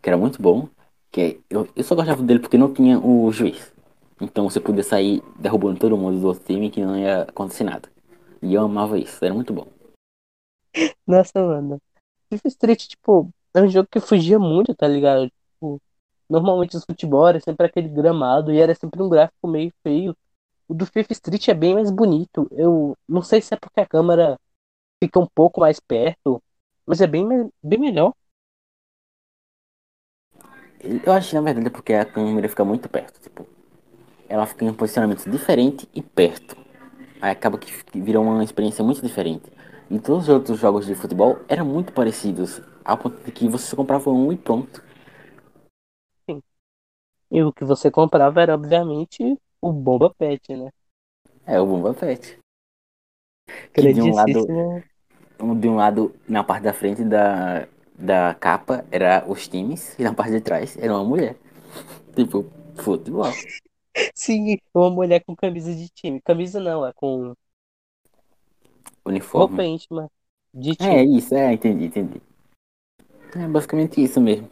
B: que era muito bom. Que é... eu, eu só gostava dele porque não tinha o juiz. Então você podia sair derrubando todo mundo do outro time que não ia acontecer nada. E eu amava isso, era muito bom.
A: Nossa, mano. FIFA Street, tipo, é um jogo que fugia muito, tá ligado? Tipo, normalmente os futebol era sempre aquele gramado e era sempre um gráfico meio feio. O do FIFA Street é bem mais bonito. Eu não sei se é porque a câmera fica um pouco mais perto, mas é bem, bem melhor.
B: Eu acho que na verdade é porque a câmera fica muito perto. Tipo, ela fica em um posicionamento diferente e perto. Aí acaba que vira uma experiência muito diferente. E todos os outros jogos de futebol eram muito parecidos, ao ponto de que você comprava um e pronto.
A: Sim. E o que você comprava era, obviamente, o Bomba Pet, né?
B: É, o Bomba Pet. Que de um lado, de um lado, na parte da frente da, da capa, era os times, e na parte de trás era uma mulher. Tipo, futebol.
A: Sim, uma mulher com camisa de time. Camisa não, é com
B: uniforme.
A: Roupa íntima de
B: time. É isso, é, entendi, entendi. É basicamente isso mesmo.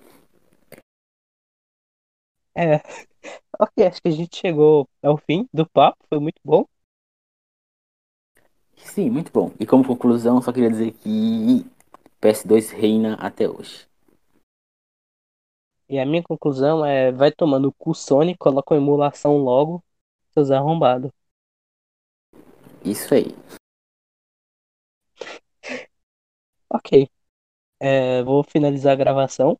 A: É. Ok, acho que a gente chegou ao fim do papo, foi muito bom.
B: Sim, muito bom. E como conclusão, só queria dizer que PS2 reina até hoje.
A: E a minha conclusão é: vai tomando o cu Sony, coloca uma emulação logo, seus arrombados.
B: Isso aí.
A: Ok. É, vou finalizar a gravação.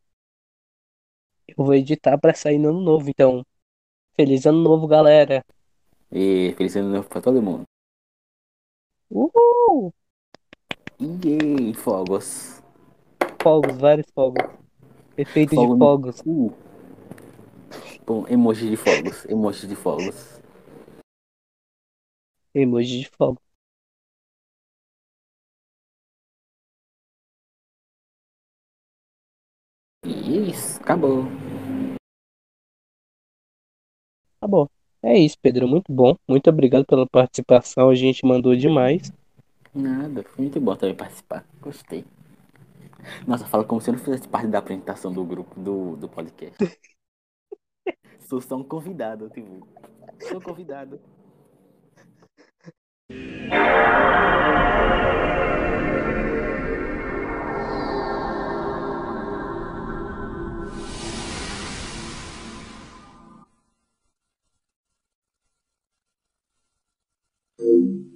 A: Eu vou editar para sair no ano novo. Então, feliz ano novo, galera.
B: E feliz ano novo pra todo mundo.
A: Uhul!
B: E fogos.
A: Fogos, vários fogos. Efeito Fogo de fogos.
B: No... Uh. Bom, emoji de fogos. Emoji de fogos.
A: Emoji de fogos.
B: Isso, acabou.
A: Acabou. É isso, Pedro. Muito bom. Muito obrigado pela participação. A gente mandou demais.
B: Nada, foi muito bom também participar. Gostei. Nossa, fala como se eu não fizesse parte da apresentação do grupo, do, do podcast. Sou só um convidado, tipo. Sou convidado. Thank you.